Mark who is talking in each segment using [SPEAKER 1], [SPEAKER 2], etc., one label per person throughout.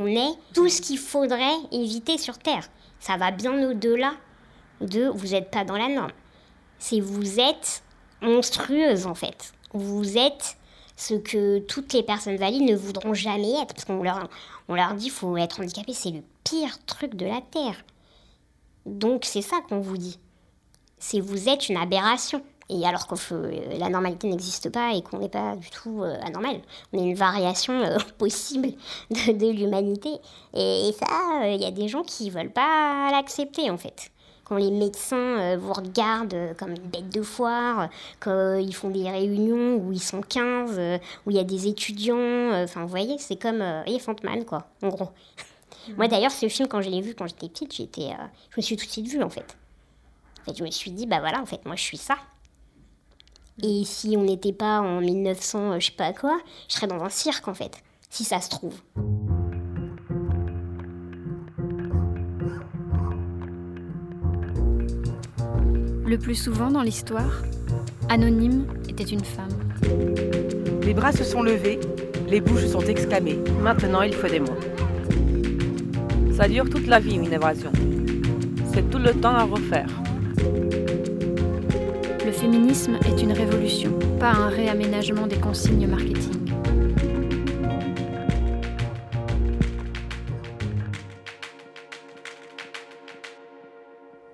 [SPEAKER 1] On est tout ce qu'il faudrait éviter sur Terre. Ça va bien au-delà de vous n'êtes pas dans la norme. C'est vous êtes monstrueuse en fait. Vous êtes ce que toutes les personnes valides ne voudront jamais être. Parce qu'on leur, on leur dit faut être handicapé, c'est le pire truc de la Terre. Donc c'est ça qu'on vous dit. C'est vous êtes une aberration. Et alors que euh, la normalité n'existe pas et qu'on n'est pas du tout euh, anormal. On est une variation euh, possible de, l'humanité. Et, ça, il y a des gens qui veulent pas l'accepter en fait. Quand les médecins vous regardent comme une bête de foire, quand ils font des réunions où ils sont 15, où il y a des étudiants, enfin vous voyez, c'est comme Elephant Man quoi, en gros. Moi d'ailleurs, ce film, quand je l'ai vu quand j'étais petite, j'étais, je me suis tout de suite vue en fait. En fait, je me suis dit, bah voilà, en fait, moi je suis ça. Et si on n'était pas en 1900, euh, je sais pas quoi, je serais dans un cirque en fait, si ça se trouve.
[SPEAKER 2] Le plus souvent dans l'histoire, Anonyme était une femme.
[SPEAKER 3] Les bras se sont levés, les bouches sont exclamées. Maintenant, il faut des mots. Ça dure toute la vie, une évasion. C'est tout le temps à refaire
[SPEAKER 2] féminisme est une révolution, pas un réaménagement des consignes marketing.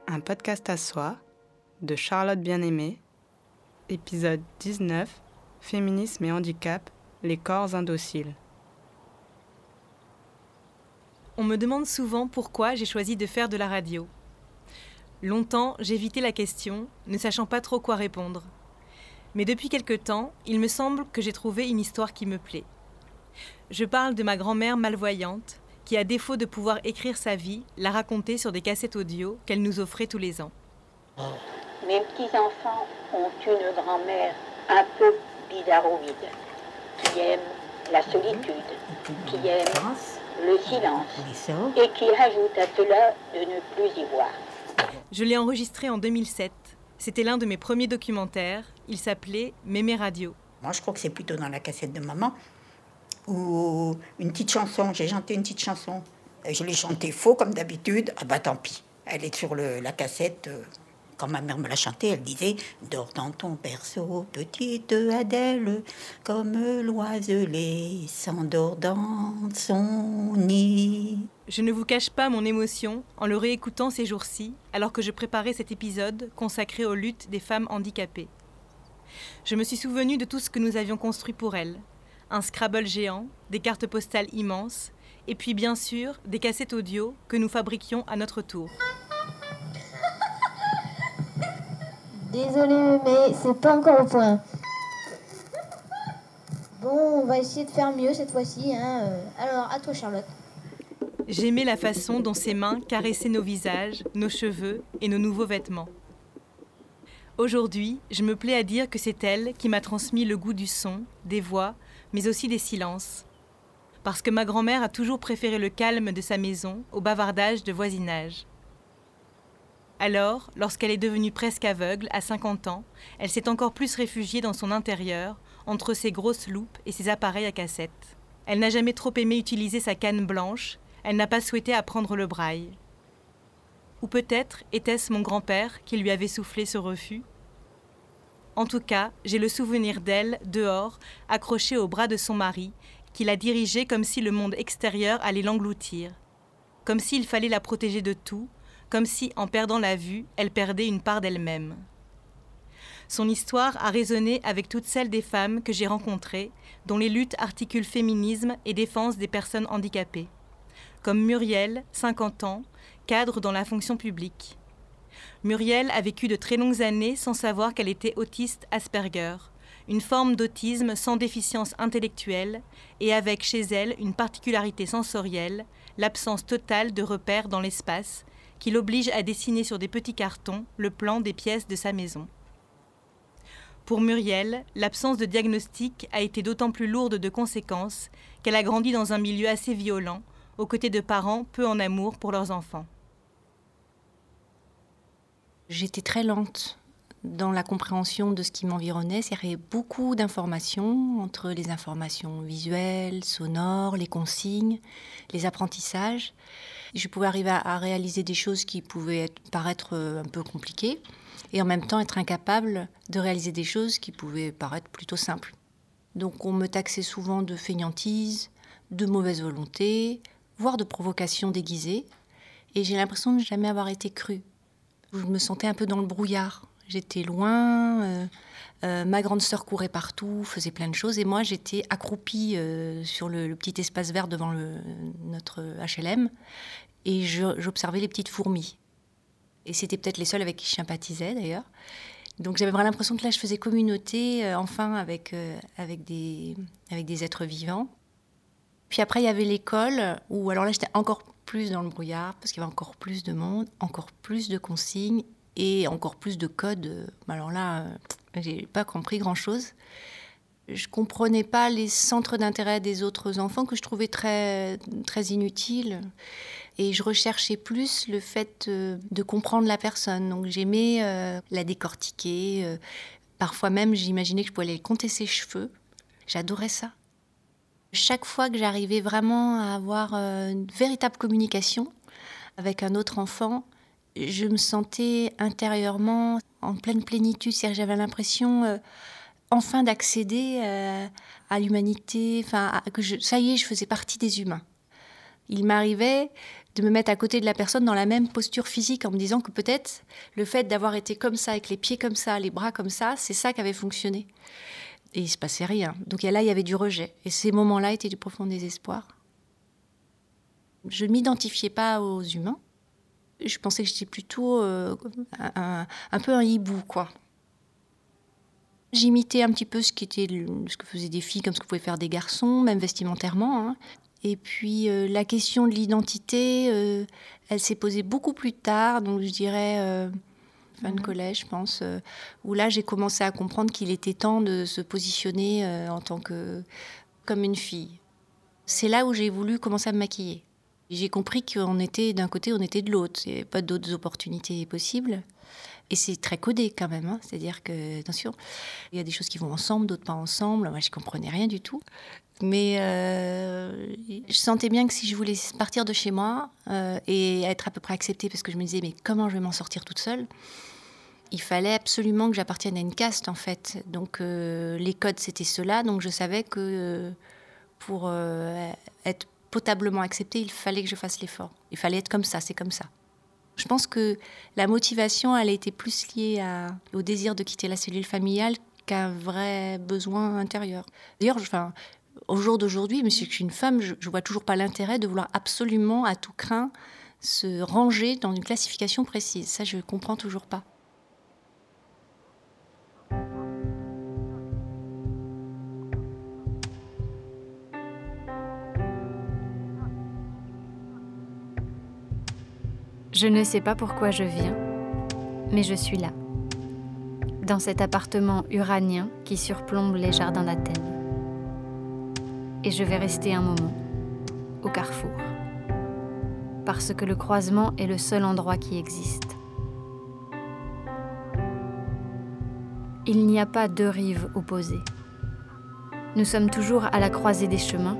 [SPEAKER 4] Un podcast à soi de Charlotte Bien-Aimée, épisode 19 Féminisme et handicap, les corps indociles.
[SPEAKER 5] On me demande souvent pourquoi j'ai choisi de faire de la radio. Longtemps, j'évitais la question, ne sachant pas trop quoi répondre. Mais depuis quelque temps, il me semble que j'ai trouvé une histoire qui me plaît. Je parle de ma grand-mère malvoyante, qui, à défaut de pouvoir écrire sa vie, l'a racontée sur des cassettes audio qu'elle nous offrait tous les ans.
[SPEAKER 6] Mes petits-enfants ont une grand-mère un peu bidaroïde, qui aime la solitude, qui aime le silence, et qui ajoute à cela de ne plus y voir.
[SPEAKER 5] Je l'ai enregistré en 2007. C'était l'un de mes premiers documentaires. Il s'appelait Mémé Radio.
[SPEAKER 7] Moi, je crois que c'est plutôt dans la cassette de maman ou une petite chanson. J'ai chanté une petite chanson. Je l'ai chantée faux comme d'habitude. Ah bah tant pis. Elle est sur la cassette. Quand ma mère me l'a chantée, elle disait Dors dans ton berceau, petite Adèle, comme l'oiselet s'endort dans son nid.
[SPEAKER 5] Je ne vous cache pas mon émotion en le réécoutant ces jours-ci, alors que je préparais cet épisode consacré aux luttes des femmes handicapées. Je me suis souvenu de tout ce que nous avions construit pour elles un Scrabble géant, des cartes postales immenses, et puis bien sûr des cassettes audio que nous fabriquions à notre tour.
[SPEAKER 8] Désolée, mais c'est pas encore au point. Bon, on va essayer de faire mieux cette fois-ci. Hein. Alors, à toi, Charlotte.
[SPEAKER 5] J'aimais la façon dont ses mains caressaient nos visages, nos cheveux et nos nouveaux vêtements. Aujourd'hui, je me plais à dire que c'est elle qui m'a transmis le goût du son, des voix, mais aussi des silences. Parce que ma grand-mère a toujours préféré le calme de sa maison au bavardage de voisinage. Alors, lorsqu'elle est devenue presque aveugle, à 50 ans, elle s'est encore plus réfugiée dans son intérieur, entre ses grosses loupes et ses appareils à cassette. Elle n'a jamais trop aimé utiliser sa canne blanche, elle n'a pas souhaité apprendre le braille. Ou peut-être était-ce mon grand-père qui lui avait soufflé ce refus? En tout cas, j'ai le souvenir d'elle, dehors, accrochée au bras de son mari, qui la dirigeait comme si le monde extérieur allait l'engloutir, comme s'il fallait la protéger de tout, comme si, en perdant la vue, elle perdait une part d'elle-même. Son histoire a résonné avec toutes celles des femmes que j'ai rencontrées, dont les luttes articulent féminisme et défense des personnes handicapées. Comme Muriel, 50 ans, cadre dans la fonction publique. Muriel a vécu de très longues années sans savoir qu'elle était autiste Asperger, une forme d'autisme sans déficience intellectuelle et avec chez elle une particularité sensorielle, l'absence totale de repères dans l'espace qui l'oblige à dessiner sur des petits cartons le plan des pièces de sa maison. Pour Muriel, l'absence de diagnostic a été d'autant plus lourde de conséquences qu'elle a grandi dans un milieu assez violent, aux côtés de parents peu en amour pour leurs enfants.
[SPEAKER 9] J'étais très lente dans la compréhension de ce qui m'environnait. Avait beaucoup d'informations, entre les informations visuelles, sonores, les consignes, les apprentissages. Je pouvais arriver à, réaliser des choses qui pouvaient paraître euh, un peu compliquées et en même temps être incapable de réaliser des choses qui pouvaient paraître plutôt simples. Donc on me taxait souvent de fainéantise, de mauvaise volonté, voire de provocation déguisée. Et j'ai l'impression de jamais avoir été crue. Je me sentais un peu dans le brouillard. J'étais loin, euh, euh, ma grande sœur courait partout, faisait plein de choses, et moi j'étais accroupie euh, sur le, petit espace vert devant notre HLM, et j'observais les petites fourmis. Et c'était peut-être les seules avec qui je sympathisais d'ailleurs. Donc j'avais vraiment l'impression que là je faisais communauté, enfin, avec, avec, des, avec des êtres vivants. Puis après il y avait l'école, où alors là j'étais encore plus dans le brouillard, parce qu'il y avait encore plus de monde, encore plus de consignes, et encore plus de codes. Alors là, euh, j'ai pas compris grand-chose. Je comprenais pas les centres d'intérêt des autres enfants que je trouvais très, très inutiles. Et je recherchais plus le fait euh, de comprendre la personne. Donc j'aimais euh, la décortiquer. Parfois même, j'imaginais que je pouvais aller compter ses cheveux. J'adorais ça. Chaque fois que j'arrivais vraiment à avoir une véritable communication avec un autre enfant, je me sentais intérieurement en pleine plénitude. J'avais l'impression euh, enfin d'accéder euh, à l'humanité, enfin, que ça y est, je faisais partie des humains. Il m'arrivait de me mettre à côté de la personne dans la même posture physique en me disant que peut-être le fait d'avoir été comme ça, avec les pieds comme ça, les bras comme ça, c'est ça qui avait fonctionné. Et il se passait rien. Donc là, il y avait du rejet. Et ces moments-là étaient du profond désespoir. Je ne m'identifiais pas aux humains je pensais que j'étais plutôt euh, un, peu un hibou, quoi. J'imitais un petit peu ce, qui était, ce que faisaient des filles, comme ce que pouvaient faire des garçons, même vestimentairement. Hein. Et puis euh, la question de l'identité, euh, elle s'est posée beaucoup plus tard, donc je dirais fin de mhm. collège, je pense, où là j'ai commencé à comprendre qu'il était temps de se positionner en tant que comme une fille. C'est là où j'ai voulu commencer à me maquiller. J'ai compris qu'on était d'un côté, on était de l'autre. Il n'y avait pas d'autres opportunités possibles. Et c'est très codé quand même. Hein. C'est-à-dire que, attention, il y a des choses qui vont ensemble, d'autres pas ensemble. Moi, je comprenais rien du tout. Mais euh, je sentais bien que si je voulais partir de chez moi euh, et être à peu près acceptée, parce que je me disais, mais comment je vais m'en sortir toute seule il fallait absolument que j'appartienne à une caste, en fait. Donc, euh, les codes, c'était cela. Donc, je savais que pour être potablement accepté, il fallait que je fasse l'effort. Il fallait être comme ça, c'est comme ça. Je pense que la motivation, elle a été plus liée au désir de quitter la cellule familiale qu'un vrai besoin intérieur. D'ailleurs, enfin, au jour d'aujourd'hui, mais si je suis une femme, je, ne vois toujours pas l'intérêt de vouloir absolument, à tout craint, se ranger dans une classification précise. Ça, je comprends toujours pas.
[SPEAKER 2] Je ne sais pas pourquoi je viens, mais je suis là, dans cet appartement uranien qui surplombe les jardins d'Athènes. Et je vais rester un moment, au carrefour, parce que le croisement est le seul endroit qui existe. Il n'y a pas deux rives opposées. Nous sommes toujours à la croisée des chemins,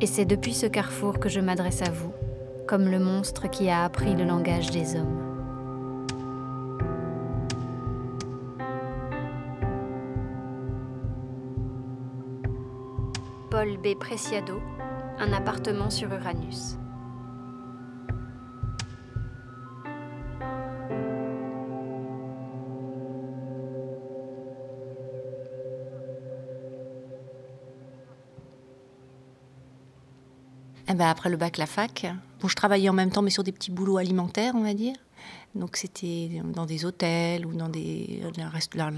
[SPEAKER 2] et c'est depuis ce carrefour que je m'adresse à vous comme le monstre qui a appris le langage des hommes. Paul B. Preciado, un appartement sur Uranus.
[SPEAKER 9] Eh ben après le bac, la fac. Bon, je travaillais en même temps, mais sur des petits boulots alimentaires, on va dire. Donc c'était dans des hôtels ou dans la,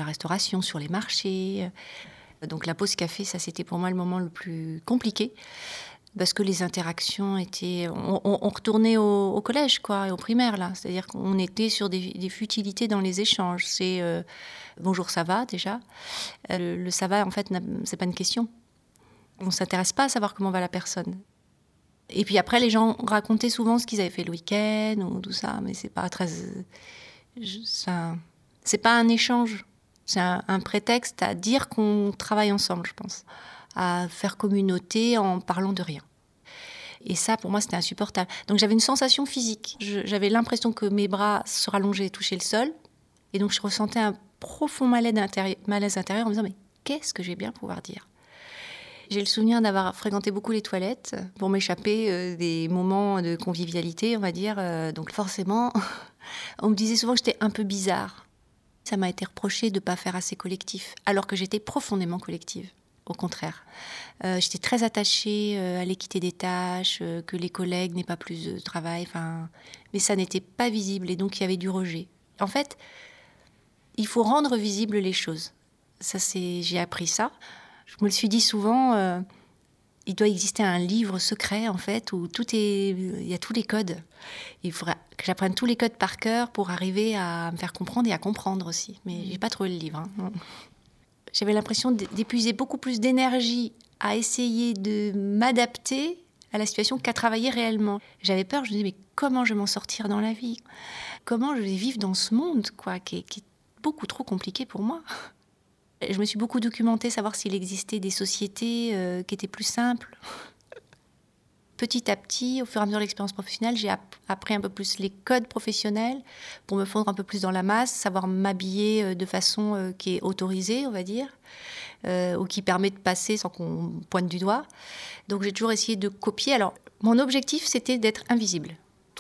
[SPEAKER 9] restauration, sur les marchés. Donc la pause café, ça c'était pour moi le moment le plus compliqué parce que les interactions étaient. On, retournait au, collège, quoi, et au primaire, là. C'est-à-dire qu'on était sur des, futilités dans les échanges. C'est euh, bonjour, ça va déjà. Euh, le, ça va, en fait, c'est pas une question. On s'intéresse pas à savoir comment va la personne. Et puis après, les gens racontaient souvent ce qu'ils avaient fait le week-end ou tout ça, mais c'est pas très. Ça, C'est pas un échange, c'est un, prétexte à dire qu'on travaille ensemble, je pense, à faire communauté en parlant de rien. Et ça, pour moi, c'était insupportable. Donc j'avais une sensation physique. J'avais l'impression que mes bras se rallongeaient et touchaient le sol. Et donc je ressentais un profond malaise intérieur, malaise intérieur en me disant, mais qu'est-ce que je vais bien pouvoir dire? J'ai le souvenir d'avoir fréquenté beaucoup les toilettes pour m'échapper euh, des moments de convivialité, on va dire. Euh, donc forcément, on me disait souvent que j'étais un peu bizarre. Ça m'a été reproché de ne pas faire assez collectif, alors que j'étais profondément collective. Au contraire. Euh, j'étais très attachée à l'équité des tâches, que les collègues n'aient pas plus de travail, enfin, mais ça n'était pas visible et donc il y avait du rejet. En fait, il faut rendre visibles les choses. Ça, c'est, j'ai appris ça. Je me le suis dit souvent. euh, il doit exister un livre secret en fait où tout est, il y a tous les codes. Il faudra que j'apprenne tous les codes par cœur pour arriver à me faire comprendre et à comprendre aussi. Mais j'ai pas trouvé le livre. hein. J'avais l'impression d'épuiser beaucoup plus d'énergie à essayer de m'adapter à la situation qu'à travailler réellement. J'avais peur, je me disais, mais comment je vais m'en sortir dans la vie? Comment je vais vivre dans ce monde, quoi, qui est, qui est beaucoup trop compliqué pour moi? Je me suis beaucoup documentée, savoir s'il existait des sociétés euh, qui étaient plus simples. Petit à petit, au fur et à mesure de l'expérience professionnelle, j'ai app- appris un peu plus les codes professionnels pour me fondre un peu plus dans la masse, savoir m'habiller euh, de façon euh, qui est autorisée, on va dire, ou qui permet de passer sans qu'on pointe du doigt. Donc j'ai toujours essayé de copier. Alors mon objectif, c'était d'être invisible,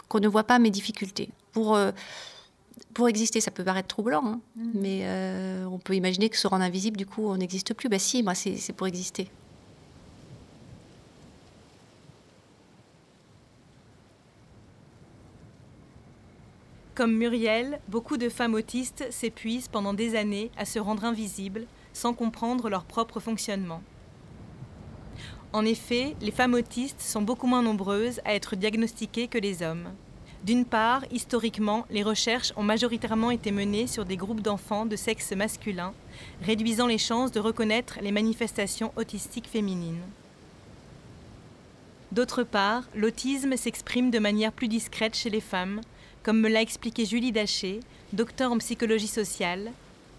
[SPEAKER 9] qu'on ne voit pas mes difficultés. Pour, pour exister, ça peut paraître troublant, hein, mais euh, on peut imaginer que se rendre invisible, du coup, on n'existe plus. Bah si, moi, c'est c'est pour exister.
[SPEAKER 5] Comme Muriel, beaucoup de femmes autistes s'épuisent pendant des années à se rendre invisibles sans comprendre leur propre fonctionnement. En effet, les femmes autistes sont beaucoup moins nombreuses à être diagnostiquées que les hommes. D'une part, historiquement, les recherches ont majoritairement été menées sur des groupes d'enfants de sexe masculin, réduisant les chances de reconnaître les manifestations autistiques féminines. D'autre part, l'autisme s'exprime de manière plus discrète chez les femmes, comme me l'a expliqué Julie Daché, docteur en psychologie sociale,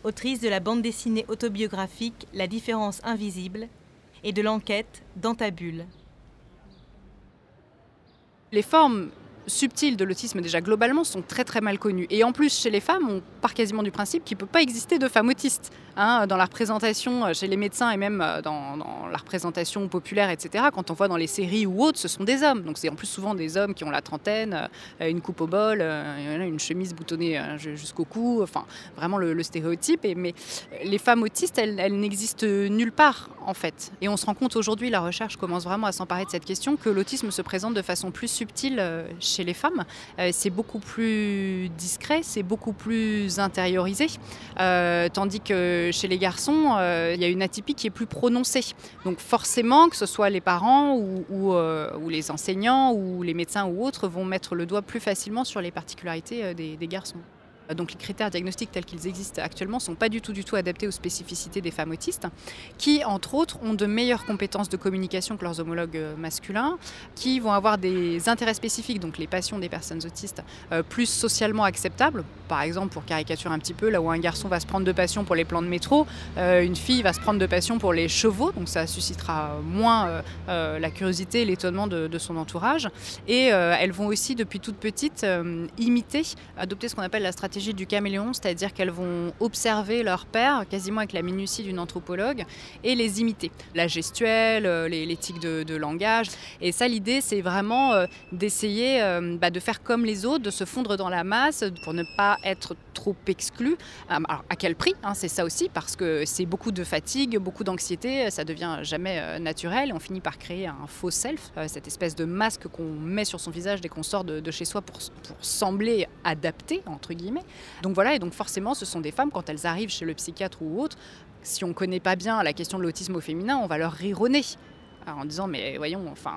[SPEAKER 5] autrice de la bande dessinée autobiographique La différence invisible et de l'enquête Dans bulle.
[SPEAKER 10] Les formes subtiles de l'autisme déjà globalement sont très très mal connues. Et en plus chez les femmes, on part quasiment du principe qu'il ne peut pas exister de femmes autistes. Hein, dans la représentation euh, chez les médecins et même euh, dans, la représentation populaire, etc., quand on voit dans les séries ou autres, ce sont des hommes. Donc c'est en plus souvent des hommes qui ont la trentaine, euh, une coupe au bol, une chemise boutonnée jusqu'au cou, enfin vraiment le, stéréotype. Mais les femmes autistes, elles, n'existent nulle part en fait. Et on se rend compte aujourd'hui, la recherche commence vraiment à s'emparer de cette question, que l'autisme se présente de façon plus subtile chez les femmes. C'est beaucoup plus discret, c'est beaucoup plus intériorisé, tandis que chez les garçons, euh, il y a une atypie qui est plus prononcée. Donc forcément, que ce soit les parents euh, ou les enseignants ou les médecins ou autres, vont mettre le doigt plus facilement sur les particularités euh, des garçons. Donc les critères diagnostiques tels qu'ils existent actuellement ne sont pas du tout, du tout adaptés aux spécificités des femmes autistes, qui, entre autres, ont de meilleures compétences de communication que leurs homologues euh, masculins, qui vont avoir des intérêts spécifiques, donc les passions des personnes autistes, euh, plus socialement acceptables. Par exemple, pour caricaturer un petit peu, là où un garçon va se prendre de passion pour les plans de métro, euh, une fille va se prendre de passion pour les chevaux, donc ça suscitera moins euh, euh, la curiosité et l'étonnement de, de son entourage. Et euh, elles vont aussi, depuis toute petite, euh, imiter, adopter ce qu'on appelle la stratégie du caméléon, c'est-à-dire qu'elles vont observer leur père quasiment avec la minutie d'une anthropologue et les imiter. La gestuelle, euh, les, tics de, langage. Et ça, l'idée, c'est vraiment euh, d'essayer euh, bah, de faire comme les autres, de se fondre dans la masse pour ne pas être trop exclu. Euh, Alors, à quel prix hein, C'est ça aussi, parce que c'est beaucoup de fatigue, beaucoup d'anxiété, ça devient jamais naturel. On finit par créer un faux self, cette espèce de masque qu'on met sur son visage dès qu'on sort de, chez soi pour sembler adapté, entre guillemets. Donc voilà, et donc forcément, ce sont des femmes, quand elles arrivent chez le psychiatre ou autre, si on ne connaît pas bien la question de l'autisme au féminin, on va leur rironner Alors, en disant, mais voyons, enfin,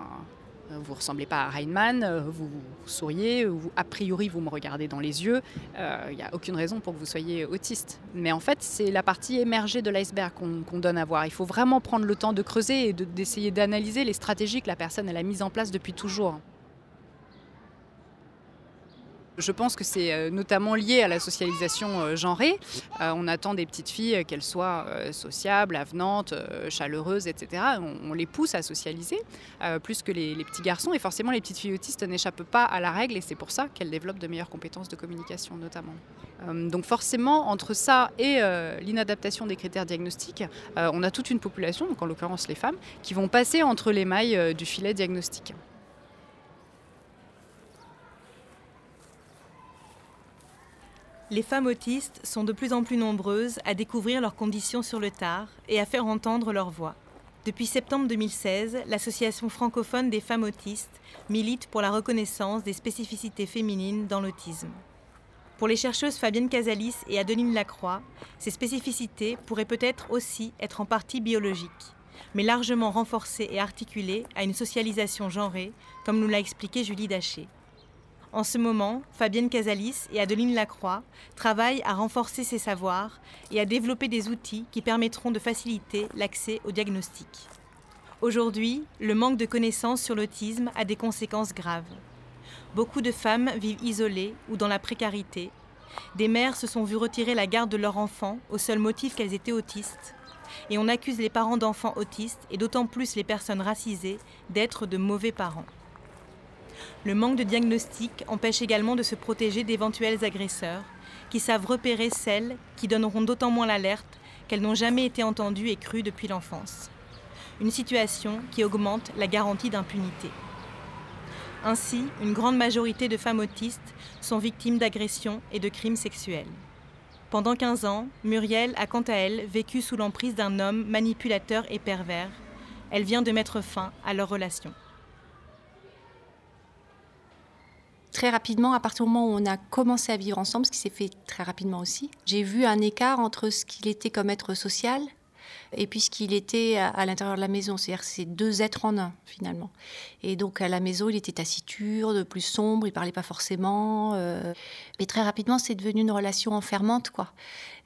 [SPEAKER 10] euh, vous ressemblez pas à Rainman, euh, vous, souriez, a priori vous me regardez dans les yeux, il n'y a aucune raison pour que vous soyez autiste. Mais en fait, c'est la partie émergée de l'iceberg qu'on donne à voir. Il faut vraiment prendre le temps de creuser et de- d'essayer d'analyser les stratégies que la personne elle a mises en place depuis toujours. Je pense que c'est euh, notamment lié à la socialisation euh, genrée. Euh, on attend des petites filles qu'elles soient sociables, avenantes, chaleureuses, etc. On, les pousse à socialiser plus que les, petits garçons. Et forcément, les petites filles autistes n'échappent pas à la règle et c'est pour ça qu'elles développent de meilleures compétences de communication notamment. donc forcément, entre ça et l'inadaptation des critères diagnostiques, on a toute une population, donc en l'occurrence les femmes, qui vont passer entre les mailles du filet diagnostique.
[SPEAKER 5] Les femmes autistes sont de plus en plus nombreuses à découvrir leurs conditions sur le tard et à faire entendre leur voix. Depuis septembre 2016, l'Association francophone des femmes autistes milite pour la reconnaissance des spécificités féminines dans l'autisme. Pour les chercheuses Fabienne Casalis et Adeline Lacroix, ces spécificités pourraient peut-être aussi être en partie biologiques, mais largement renforcées et articulées à une socialisation genrée, comme nous l'a expliqué Julie Daché. En ce moment, Fabienne Casalis et Adeline Lacroix travaillent à renforcer ces savoirs et à développer des outils qui permettront de faciliter l'accès au diagnostic. Aujourd'hui, le manque de connaissances sur l'autisme a des conséquences graves. Beaucoup de femmes vivent isolées ou dans la précarité. Des mères se sont vues retirer la garde de leurs enfants au seul motif qu'elles étaient autistes. Et on accuse les parents d'enfants autistes, et d'autant plus les personnes racisées, d'être de mauvais parents. Le manque de diagnostic empêche également de se protéger d'éventuels agresseurs, qui savent repérer celles qui donneront d'autant moins l'alerte qu'elles n'ont jamais été entendues et crues depuis l'enfance. Une situation qui augmente la garantie d'impunité. Ainsi, une grande majorité de femmes autistes sont victimes d'agressions et de crimes sexuels. Pendant 15 ans, Muriel a quant à elle vécu sous l'emprise d'un homme manipulateur et pervers. Elle vient de mettre fin à leur relation.
[SPEAKER 9] Très rapidement, à partir du moment où on a commencé à vivre ensemble, ce qui s'est fait très rapidement aussi, j'ai vu un écart entre ce qu'il était comme être social et puis ce qu'il était à, l'intérieur de la maison. C'est-à-dire c'est deux êtres en un, finalement. Et donc à la maison, il était taciturne, plus sombre, il parlait pas forcément. Euh, mais très rapidement, c'est devenu une relation enfermante, quoi.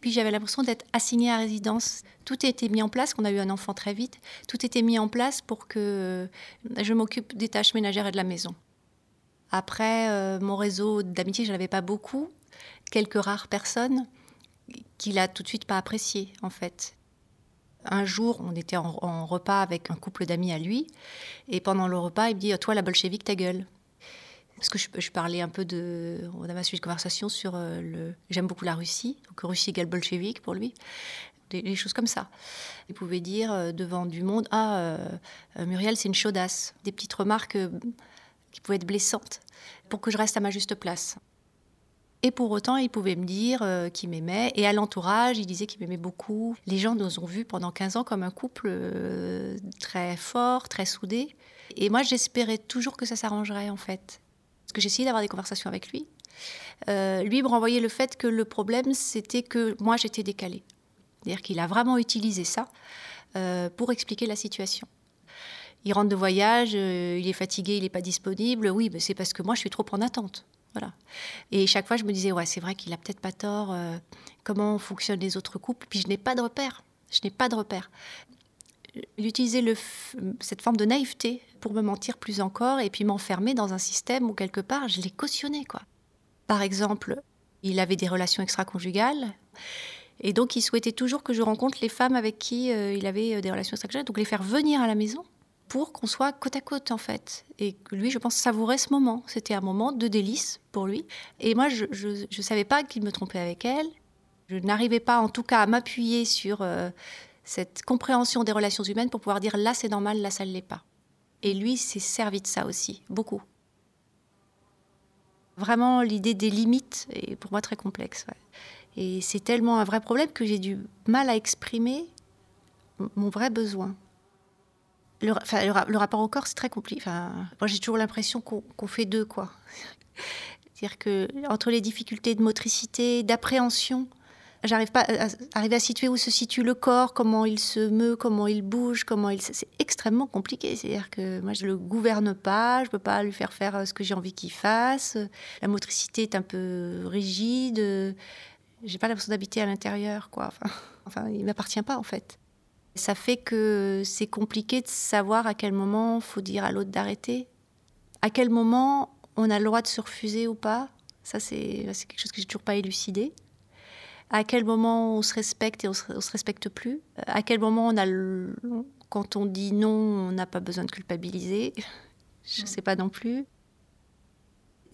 [SPEAKER 9] Puis j'avais l'impression d'être assignée à résidence. Tout a été mis en place, qu'on a eu un enfant très vite, tout était mis en place pour que je m'occupe des tâches ménagères et de la maison. Après, euh, mon réseau d'amitié, je n'avais pas beaucoup. Quelques rares personnes qu'il a tout de suite pas apprécié, en fait. Un jour, on était en, repas avec un couple d'amis à lui, et pendant le repas, il me dit Toi, la bolchevique, ta gueule. Parce que je, parlais un peu de. On avait un sujet de conversation sur euh, le. J'aime beaucoup la Russie, donc Russie égale bolchevique pour lui. Des, choses comme ça. Il pouvait dire euh, devant du monde Ah, Muriel, c'est une chaudasse. Des petites remarques qui pouvaient être blessantes, pour que je reste à ma juste place. Et pour autant, il pouvait me dire euh, qu'il m'aimait. Et à l'entourage, il disait qu'il m'aimait beaucoup. Les gens nous ont vus pendant 15 ans comme un couple euh, très fort, très soudé. Et moi, j'espérais toujours que ça s'arrangerait, en fait. Parce que j'essayais d'avoir des conversations avec lui. Euh, lui me renvoyait le fait que le problème, c'était que moi, j'étais décalée. C'est-à-dire qu'il a vraiment utilisé ça pour expliquer la situation il rentre de voyage, euh, il est fatigué, il n'est pas disponible. Oui, c'est parce que moi, je suis trop en attente. Voilà. Et chaque fois, je me disais, ouais, c'est vrai qu'il a peut-être pas tort. Euh, comment fonctionnent les autres couples Puis je n'ai pas de repère. Je n'ai pas de repère. Le, cette forme de naïveté pour me mentir plus encore et puis m'enfermer dans un système où quelque part, je l'ai cautionné, quoi. Par exemple, il avait des relations extra-conjugales. Et donc, il souhaitait toujours que je rencontre les femmes avec qui euh, il avait des relations extra-conjugales, donc les faire venir à la maison pour qu'on soit côte à côte en fait. Et lui, je pense, savourait ce moment. C'était un moment de délice pour lui. Et moi, je ne savais pas qu'il me trompait avec elle. Je n'arrivais pas en tout cas à m'appuyer sur euh, cette compréhension des relations humaines pour pouvoir dire là c'est normal, là ça ne l'est pas. Et lui s'est servi de ça aussi, beaucoup. Vraiment, l'idée des limites est pour moi très complexe. Et c'est tellement un vrai problème que j'ai du mal à exprimer mon vrai besoin le, le, rapport au corps, c'est très compliqué. Enfin, moi, j'ai toujours l'impression qu'on fait deux, quoi. C'est-à-dire que entre les difficultés de motricité, d'appréhension, j'arrive pas à, situer où se situe le corps, comment il se meut, comment il bouge, comment il. C'est extrêmement compliqué. C'est-à-dire que moi, je le gouverne pas, je peux pas lui faire faire ce que j'ai envie qu'il fasse. La motricité est un peu rigide. J'ai pas l'impression d'habiter à l'intérieur, quoi. Enfin, enfin, il m'appartient pas, en fait. Ça fait que c'est compliqué de savoir à quel moment faut dire à l'autre d'arrêter. À quel moment on a le droit de se refuser ou pas. Ça, c'est quelque chose que j'ai toujours pas élucidé. À quel moment on se respecte et on se, se respecte plus À quel moment on a quand on dit non, on n'a pas besoin de culpabiliser Je ne sais pas non plus.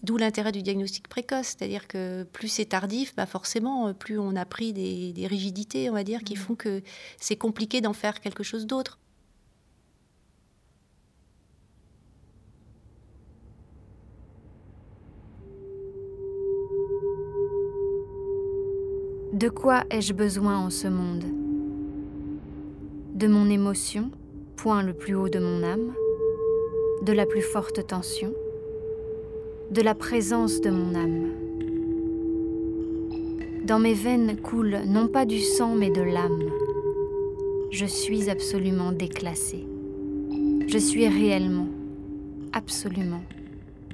[SPEAKER 9] D'où l'intérêt du diagnostic précoce, c'est-à-dire que plus c'est tardif, bah forcément, plus on a pris des, des rigidités, on va dire, qui font que c'est compliqué d'en faire quelque chose d'autre.
[SPEAKER 2] De quoi ai-je besoin en ce monde? De mon émotion, point le plus haut de mon âme, de la plus forte tension, de la présence de mon âme. Dans mes veines coule non pas du sang mais de l'âme. Je suis absolument déclassée. Je suis réellement, absolument,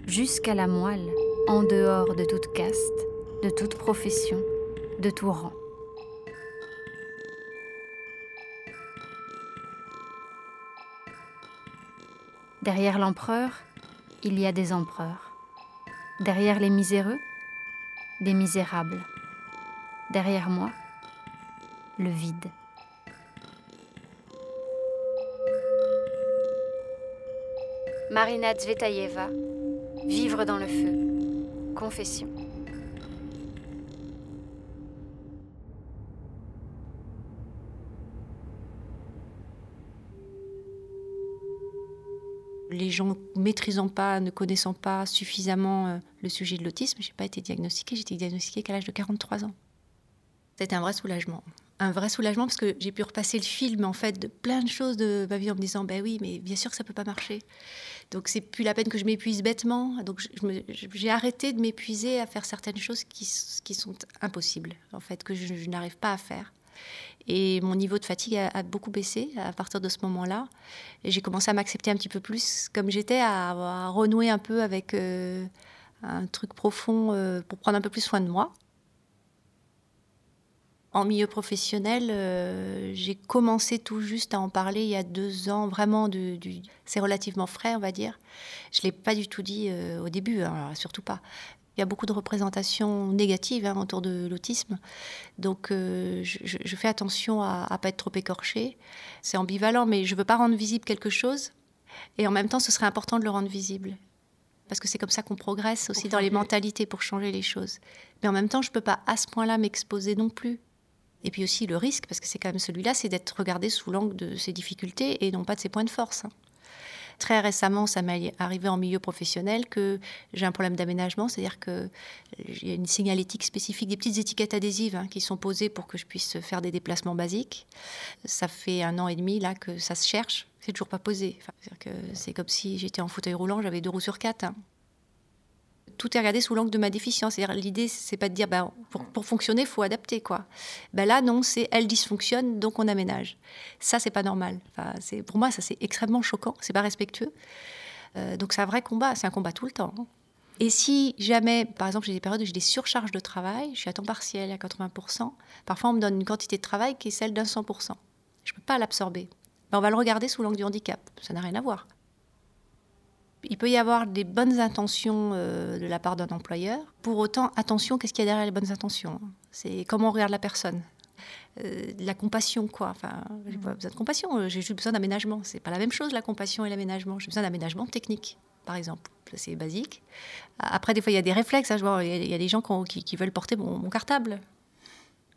[SPEAKER 2] jusqu'à la moelle, en dehors de toute caste, de toute profession, de tout rang. Derrière l'empereur, il y a des empereurs. Derrière les miséreux, des misérables. Derrière moi, le vide. Marina Zvetaïeva, Vivre dans le feu. Confession.
[SPEAKER 9] Les gens maîtrisant pas, ne connaissant pas suffisamment euh, le sujet de l'autisme, j'ai pas été diagnostiquée. J'ai été diagnostiquée qu'à l'âge de 43 ans. C'était un vrai soulagement. Un vrai soulagement parce que j'ai pu repasser le film en fait de plein de choses de ma vie en me disant ben oui mais bien sûr que ça peut pas marcher. Donc c'est plus la peine que je m'épuise bêtement. Donc j'ai arrêté de m'épuiser à faire certaines choses qui, qui, sont impossibles en fait que je n'arrive pas à faire. Et mon niveau de fatigue a, beaucoup baissé à partir de ce moment-là. Et j'ai commencé à m'accepter un petit peu plus comme j'étais, à, renouer un peu avec euh, un truc profond euh, pour prendre un peu plus soin de moi. En milieu professionnel, euh, j'ai commencé tout juste à en parler il y a deux ans. Vraiment, c'est relativement frais, on va dire. Je ne l'ai pas du tout dit au début, hein, surtout pas. Il y a beaucoup de représentations négatives hein, autour de l'autisme. Donc, euh, je, fais attention à ne pas être trop écorchée. C'est ambivalent, mais je ne veux pas rendre visible quelque chose. Et en même temps, ce serait important de le rendre visible. Parce que c'est comme ça qu'on progresse aussi dans les mentalités pour changer les choses. Mais en même temps, je ne peux pas à ce point-là m'exposer non plus. Et puis aussi le risque, parce que c'est quand même celui-là, c'est d'être regardé sous l'angle de ses difficultés et non pas de ses points de force. Hein. Très récemment, ça m'est arrivé en milieu professionnel que j'ai un problème d'aménagement, c'est-à-dire qu'il y a une signalétique spécifique, des petites étiquettes adhésives hein, qui sont posées pour que je puisse faire des déplacements basiques. Ça fait un an et demi là que ça se cherche, c'est toujours pas posé. c'est comme si j'étais en fauteuil roulant, j'avais deux roues sur quatre. Hein tout est regardé sous l'angle de ma déficience. C'est-à-dire, l'idée, c'est pas de dire, ben, pour, fonctionner, il faut adapter, quoi. Ben là, non, c'est elle dysfonctionne, donc on aménage. Ça, c'est pas normal. C'est, pour moi, ça, c'est extrêmement choquant, c'est pas respectueux. Euh, donc, c'est un vrai combat, c'est un combat tout le temps. Hein. Et si jamais, par exemple, j'ai des périodes où j'ai des surcharges de travail, je suis à temps partiel à 80%, parfois on me donne une quantité de travail qui est celle d'un 100%. Je ne peux pas l'absorber. Ben, on va le regarder sous l'angle du handicap. Ça n'a rien à voir. Il peut y avoir des bonnes intentions euh, de la part d'un employeur. Pour autant, attention, qu'est-ce qu'il y a derrière les bonnes intentions? C'est comment on regarde la personne. Euh, la compassion, quoi. Enfin, j'ai pas besoin de compassion, euh, j'ai juste besoin d'aménagement. C'est pas la même chose, la compassion et l'aménagement. J'ai besoin d'aménagement technique, par exemple. C'est basique. Après, des fois, il y a des réflexes. Hein, je vois, il y, a des gens qui, veulent porter mon, cartable.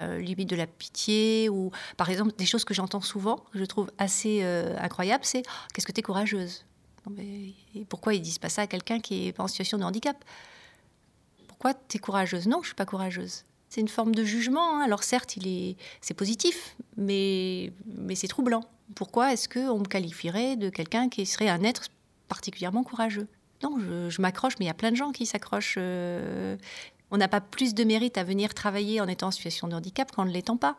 [SPEAKER 9] limite de la pitié ou par exemple des choses que j'entends souvent que je trouve assez incroyables c'est oh, qu'est-ce que tu es courageuse pourquoi ils disent pas ça à quelqu'un qui est en situation de handicap? Pourquoi tu es courageuse? Non, je suis pas courageuse. C'est une forme de jugement. Hein. Alors certes, c'est positif, mais, mais c'est troublant. Pourquoi est-ce qu'on me qualifierait de quelqu'un qui serait un être particulièrement courageux? Non, je, m'accroche, mais il y a plein de gens qui s'accrochent. Euh, on n'a pas plus de mérite à venir travailler en étant en situation de handicap qu'en ne l'étant pas.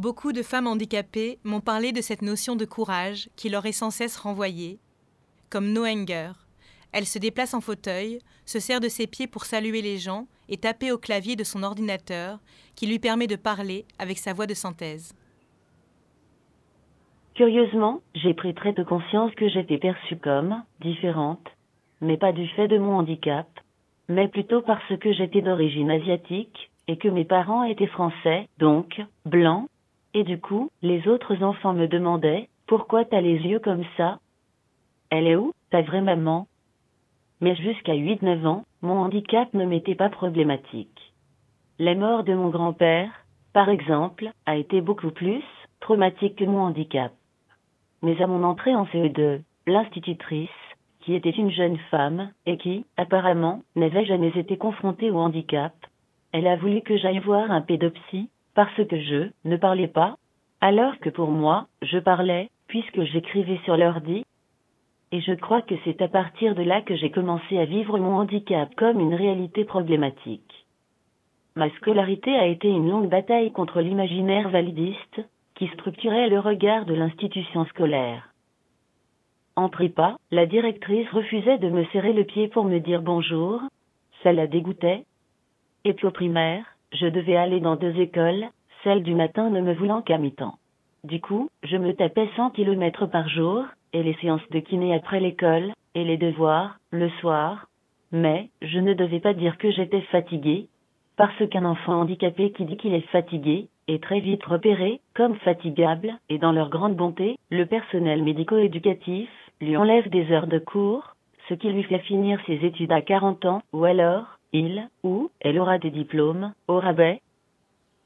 [SPEAKER 5] Beaucoup de femmes handicapées m'ont parlé de cette notion de courage qui leur est sans cesse renvoyée. Comme Noenger, elle se déplace en fauteuil, se sert de ses pieds pour saluer les gens et taper au clavier de son ordinateur qui lui permet de parler avec sa voix de synthèse.
[SPEAKER 11] Curieusement, j'ai pris très peu conscience que j'étais perçue comme différente, mais pas du fait de mon handicap, mais plutôt parce que j'étais d'origine asiatique, et que mes parents étaient français, donc, blancs, et du coup, les autres enfants me demandaient, pourquoi t'as les yeux comme ça? Elle est où, ta vraie maman? Mais jusqu'à 8-9 ans, mon handicap ne m'était pas problématique. La mort de mon grand-père, par exemple, a été beaucoup plus traumatique que mon handicap. Mais à mon entrée en CE2, l'institutrice, qui était une jeune femme, et qui, apparemment, n'avait jamais été confrontée au handicap, elle a voulu que j'aille voir un pédopsie, parce que je ne parlais pas, alors que pour moi, je parlais, puisque j'écrivais sur l'ordi. Et je crois que c'est à partir de là que j'ai commencé à vivre mon handicap comme une réalité problématique. Ma scolarité a été une longue bataille contre l'imaginaire validiste, qui structurait le regard de l'institution scolaire. En prépa, la directrice refusait de me serrer le pied pour me dire bonjour, ça la dégoûtait. Et puis au primaire, je devais aller dans deux écoles, celle du matin ne me voulant qu'à mi-temps. Du coup, je me tapais 100 kilomètres par jour, et les séances de kiné après l'école, et les devoirs, le soir. Mais, je ne devais pas dire que j'étais fatiguée, parce qu'un enfant handicapé qui dit qu'il est fatigué, est très vite repéré comme fatigable, et dans leur grande bonté, le personnel médico-éducatif lui enlève des heures de cours, ce qui lui fait finir ses études à 40 ans, ou alors, il ou elle aura des diplômes, au rabais?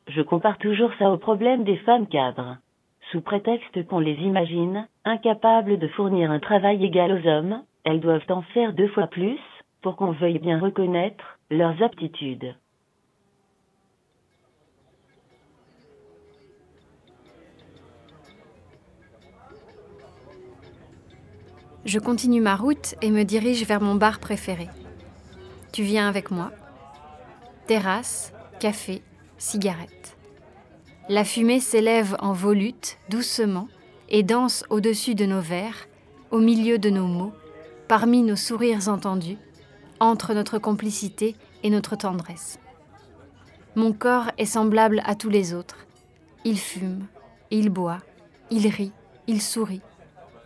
[SPEAKER 11] Je compare toujours ça au problème des femmes cadres. Sous prétexte qu'on les imagine, incapables de fournir un travail égal aux hommes, elles doivent en faire deux fois plus, pour qu'on veuille bien reconnaître leurs aptitudes.
[SPEAKER 2] Je continue ma route et me dirige vers mon bar préféré. Tu viens avec moi. Terrasse, café, cigarette. La fumée s'élève en volute, doucement, et danse au-dessus de nos verres, au milieu de nos mots, parmi nos sourires entendus, entre notre complicité et notre tendresse. Mon corps est semblable à tous les autres. Il fume, il boit, il rit, il sourit,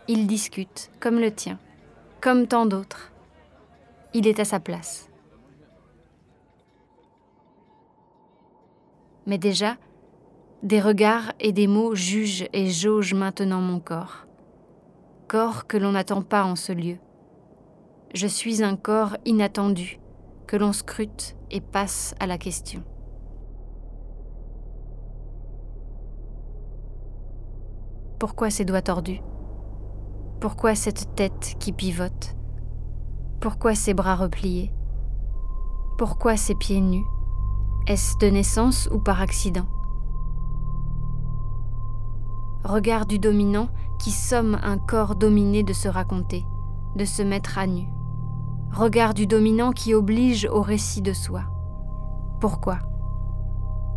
[SPEAKER 2] il discute, comme le tien, comme tant d'autres. Il est à sa place. Mais déjà, des regards et des mots jugent et jaugent maintenant mon corps. Corps que l'on n'attend pas en ce lieu. Je suis un corps inattendu, que l'on scrute et passe à la question. Pourquoi ces doigts tordus? Pourquoi cette tête qui pivote? Pourquoi ces bras repliés? Pourquoi ces pieds nus? Est-ce de naissance ou par accident Regard du dominant qui somme un corps dominé de se raconter, de se mettre à nu. Regard du dominant qui oblige au récit de soi. Pourquoi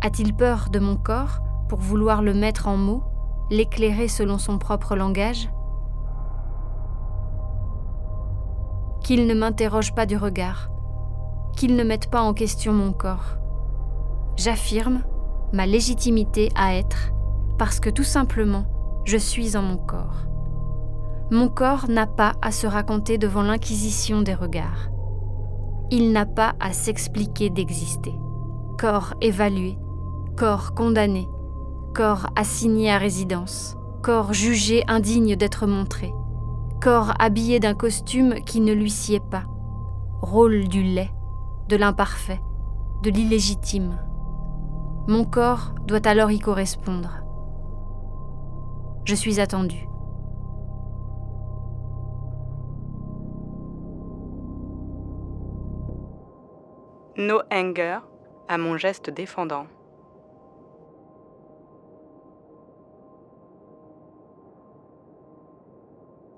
[SPEAKER 2] A-t-il peur de mon corps pour vouloir le mettre en mots, l'éclairer selon son propre langage Qu'il ne m'interroge pas du regard, qu'il ne mette pas en question mon corps J'affirme ma légitimité à être parce que tout simplement, je suis en mon corps. Mon corps n'a pas à se raconter devant l'inquisition des regards. Il n'a pas à s'expliquer d'exister. Corps évalué, corps condamné, corps assigné à résidence, corps jugé indigne d'être montré, corps habillé d'un costume qui ne lui sied pas, rôle du lait, de l'imparfait, de l'illégitime. Mon corps doit alors y correspondre. Je suis attendue.
[SPEAKER 4] No anger à mon geste défendant.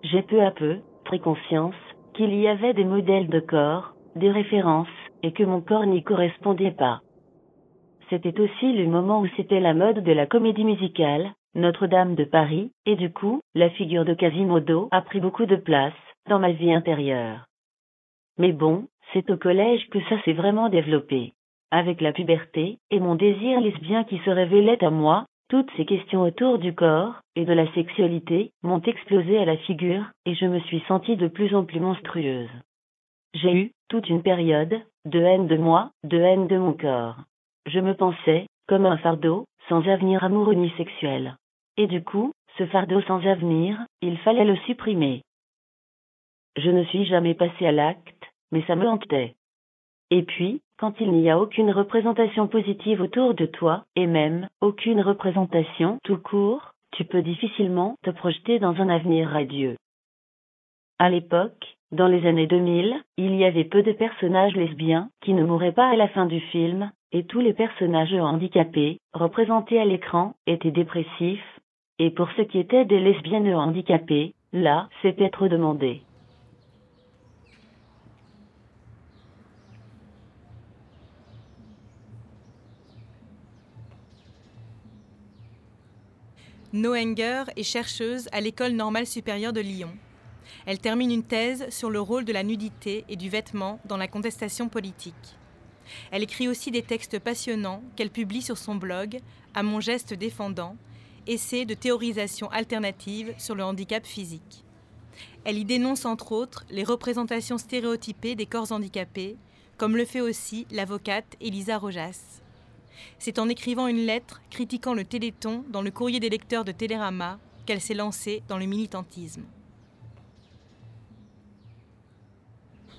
[SPEAKER 11] J'ai peu à peu pris conscience qu'il y avait des modèles de corps, des références, et que mon corps n'y correspondait pas. C'était aussi le moment où c'était la mode de la comédie musicale, Notre-Dame de Paris, et du coup, la figure de Quasimodo a pris beaucoup de place dans ma vie intérieure. Mais bon, c'est au collège que ça s'est vraiment développé. Avec la puberté, et mon désir lesbien qui se révélait à moi, toutes ces questions autour du corps et de la sexualité m'ont explosé à la figure, et je me suis sentie de plus en plus monstrueuse. J'ai eu, toute une période, de haine de moi, de haine de mon corps. Je me pensais, comme un fardeau, sans avenir amoureux ni sexuel. Et du coup, ce fardeau sans avenir, il fallait le supprimer. Je ne suis jamais passé à l'acte, mais ça me hantait. Et puis, quand il n'y a aucune représentation positive autour de toi, et même, aucune représentation tout court, tu peux difficilement te projeter dans un avenir radieux. À l'époque, dans les années 2000, il y avait peu de personnages lesbiens qui ne mouraient pas à la fin du film, et tous les personnages handicapés, représentés à l'écran, étaient dépressifs, et pour ce qui était des lesbiennes handicapées, là, c'était trop demandé.
[SPEAKER 5] Noenger est chercheuse à l'École normale supérieure de Lyon. Elle termine une thèse sur le rôle de la nudité et du vêtement dans la contestation politique. Elle écrit aussi des textes passionnants qu'elle publie sur son blog À mon geste défendant, essai de théorisation alternative sur le handicap physique. Elle y dénonce entre autres les représentations stéréotypées des corps handicapés, comme le fait aussi l'avocate Elisa Rojas. C'est en écrivant une lettre critiquant le Téléthon dans le courrier des lecteurs de Télérama qu'elle s'est lancée dans le militantisme.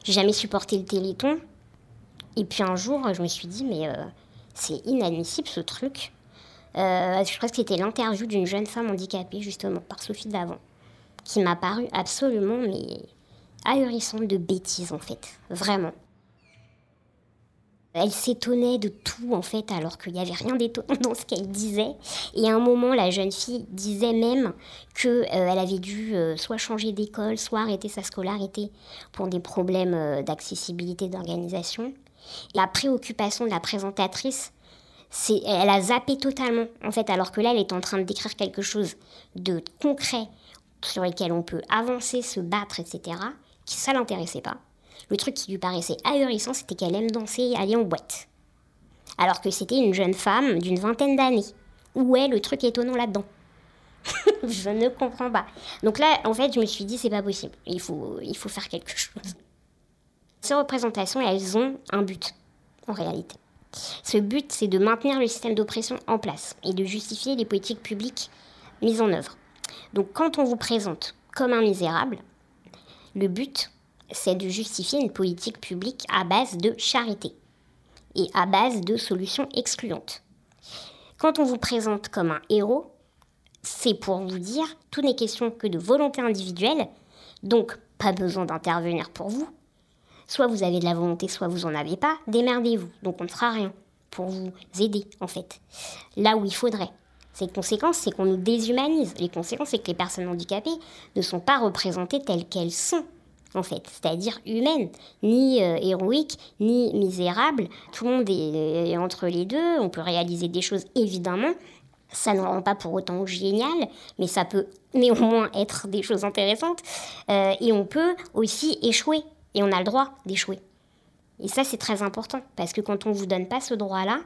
[SPEAKER 1] J'ai jamais supporté le Téléthon. Et puis un jour, je me suis dit, mais euh, c'est inadmissible ce truc. Euh, je crois que c'était l'interview d'une jeune femme handicapée, justement, par Sophie Davant, qui m'a paru absolument mais ahurissante de bêtises, en fait. Vraiment. Elle s'étonnait de tout en fait, alors qu'il n'y avait rien d'étonnant dans ce qu'elle disait. Et à un moment, la jeune fille disait même qu'elle euh, elle avait dû euh, soit changer d'école, soit arrêter sa scolarité pour des problèmes euh, d'accessibilité, d'organisation. La préoccupation de la présentatrice, elle a zappé totalement en fait, alors que là, elle est en train de décrire quelque chose de concret sur lequel on peut avancer, se battre, etc. Qui ça l'intéressait pas. Le truc qui lui paraissait ahurissant, c'était qu'elle aime danser et aller en boîte. Alors que c'était une jeune femme d'une vingtaine d'années. Où est le truc étonnant là-dedans Je ne comprends pas. Donc là, en fait, je me suis dit, c'est pas possible. Il faut, il faut faire quelque chose. Ces représentations, elles ont un but, en réalité. Ce but, c'est de maintenir le système d'oppression en place et de justifier les politiques publiques mises en œuvre. Donc quand on vous présente comme un misérable, le but, c'est de justifier une politique publique à base de charité et à base de solutions excluantes. Quand on vous présente comme un héros, c'est pour vous dire tout n'est question que de volonté individuelle, donc pas besoin d'intervenir pour vous. Soit vous avez de la volonté, soit vous en avez pas, démerdez-vous. Donc on ne fera rien pour vous aider en fait. Là où il faudrait. Ces conséquences, c'est qu'on nous déshumanise. Les conséquences, c'est que les personnes handicapées ne sont pas représentées telles qu'elles sont en fait, c'est-à-dire humaine, ni euh, héroïque, ni misérable. Tout le monde est, entre les deux, on peut réaliser des choses évidemment. Ça ne rend pas pour autant génial, mais ça peut néanmoins être des choses intéressantes. Euh, et on peut aussi échouer, et on a le droit d'échouer. Et ça, c'est très important, parce que quand on ne vous donne pas ce droit-là,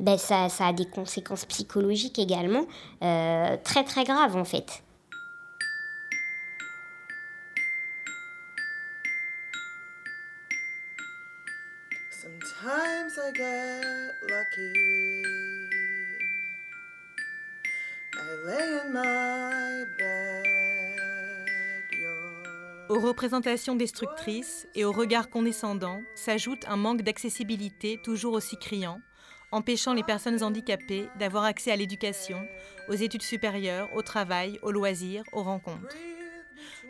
[SPEAKER 1] ben ça, ça, a des conséquences psychologiques également euh, très très graves en fait.
[SPEAKER 5] Aux représentations destructrices et aux regards condescendants s'ajoute un manque d'accessibilité toujours aussi criant, empêchant les personnes handicapées d'avoir accès à l'éducation, aux études supérieures, au travail, aux loisirs, aux rencontres.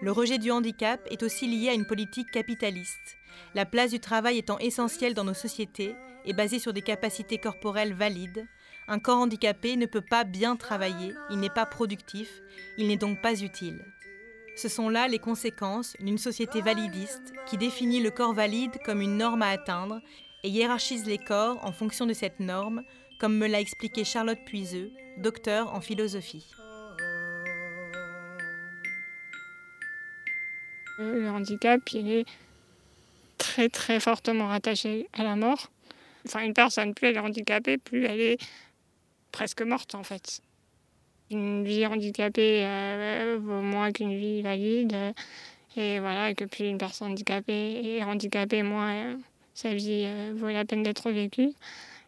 [SPEAKER 5] Le rejet du handicap est aussi lié à une politique capitaliste, la place du travail étant essentielle dans nos sociétés et basée sur des capacités corporelles valides. Un corps handicapé ne peut pas bien travailler, il n'est pas productif, il n'est donc pas utile. Ce sont là les conséquences d'une société validiste qui définit le corps valide comme une norme à atteindre et hiérarchise les corps en fonction de cette norme, comme me l'a expliqué Charlotte Puiseux, docteur en philosophie.
[SPEAKER 12] Le handicap, il est très très fortement rattachée à la mort. Enfin, une personne, plus elle est handicapée, plus elle est presque morte en fait. Une vie handicapée euh, vaut moins qu'une vie valide. Et voilà, que plus une personne handicapée est handicapée, moins sa vie vaut la peine d'être vécue.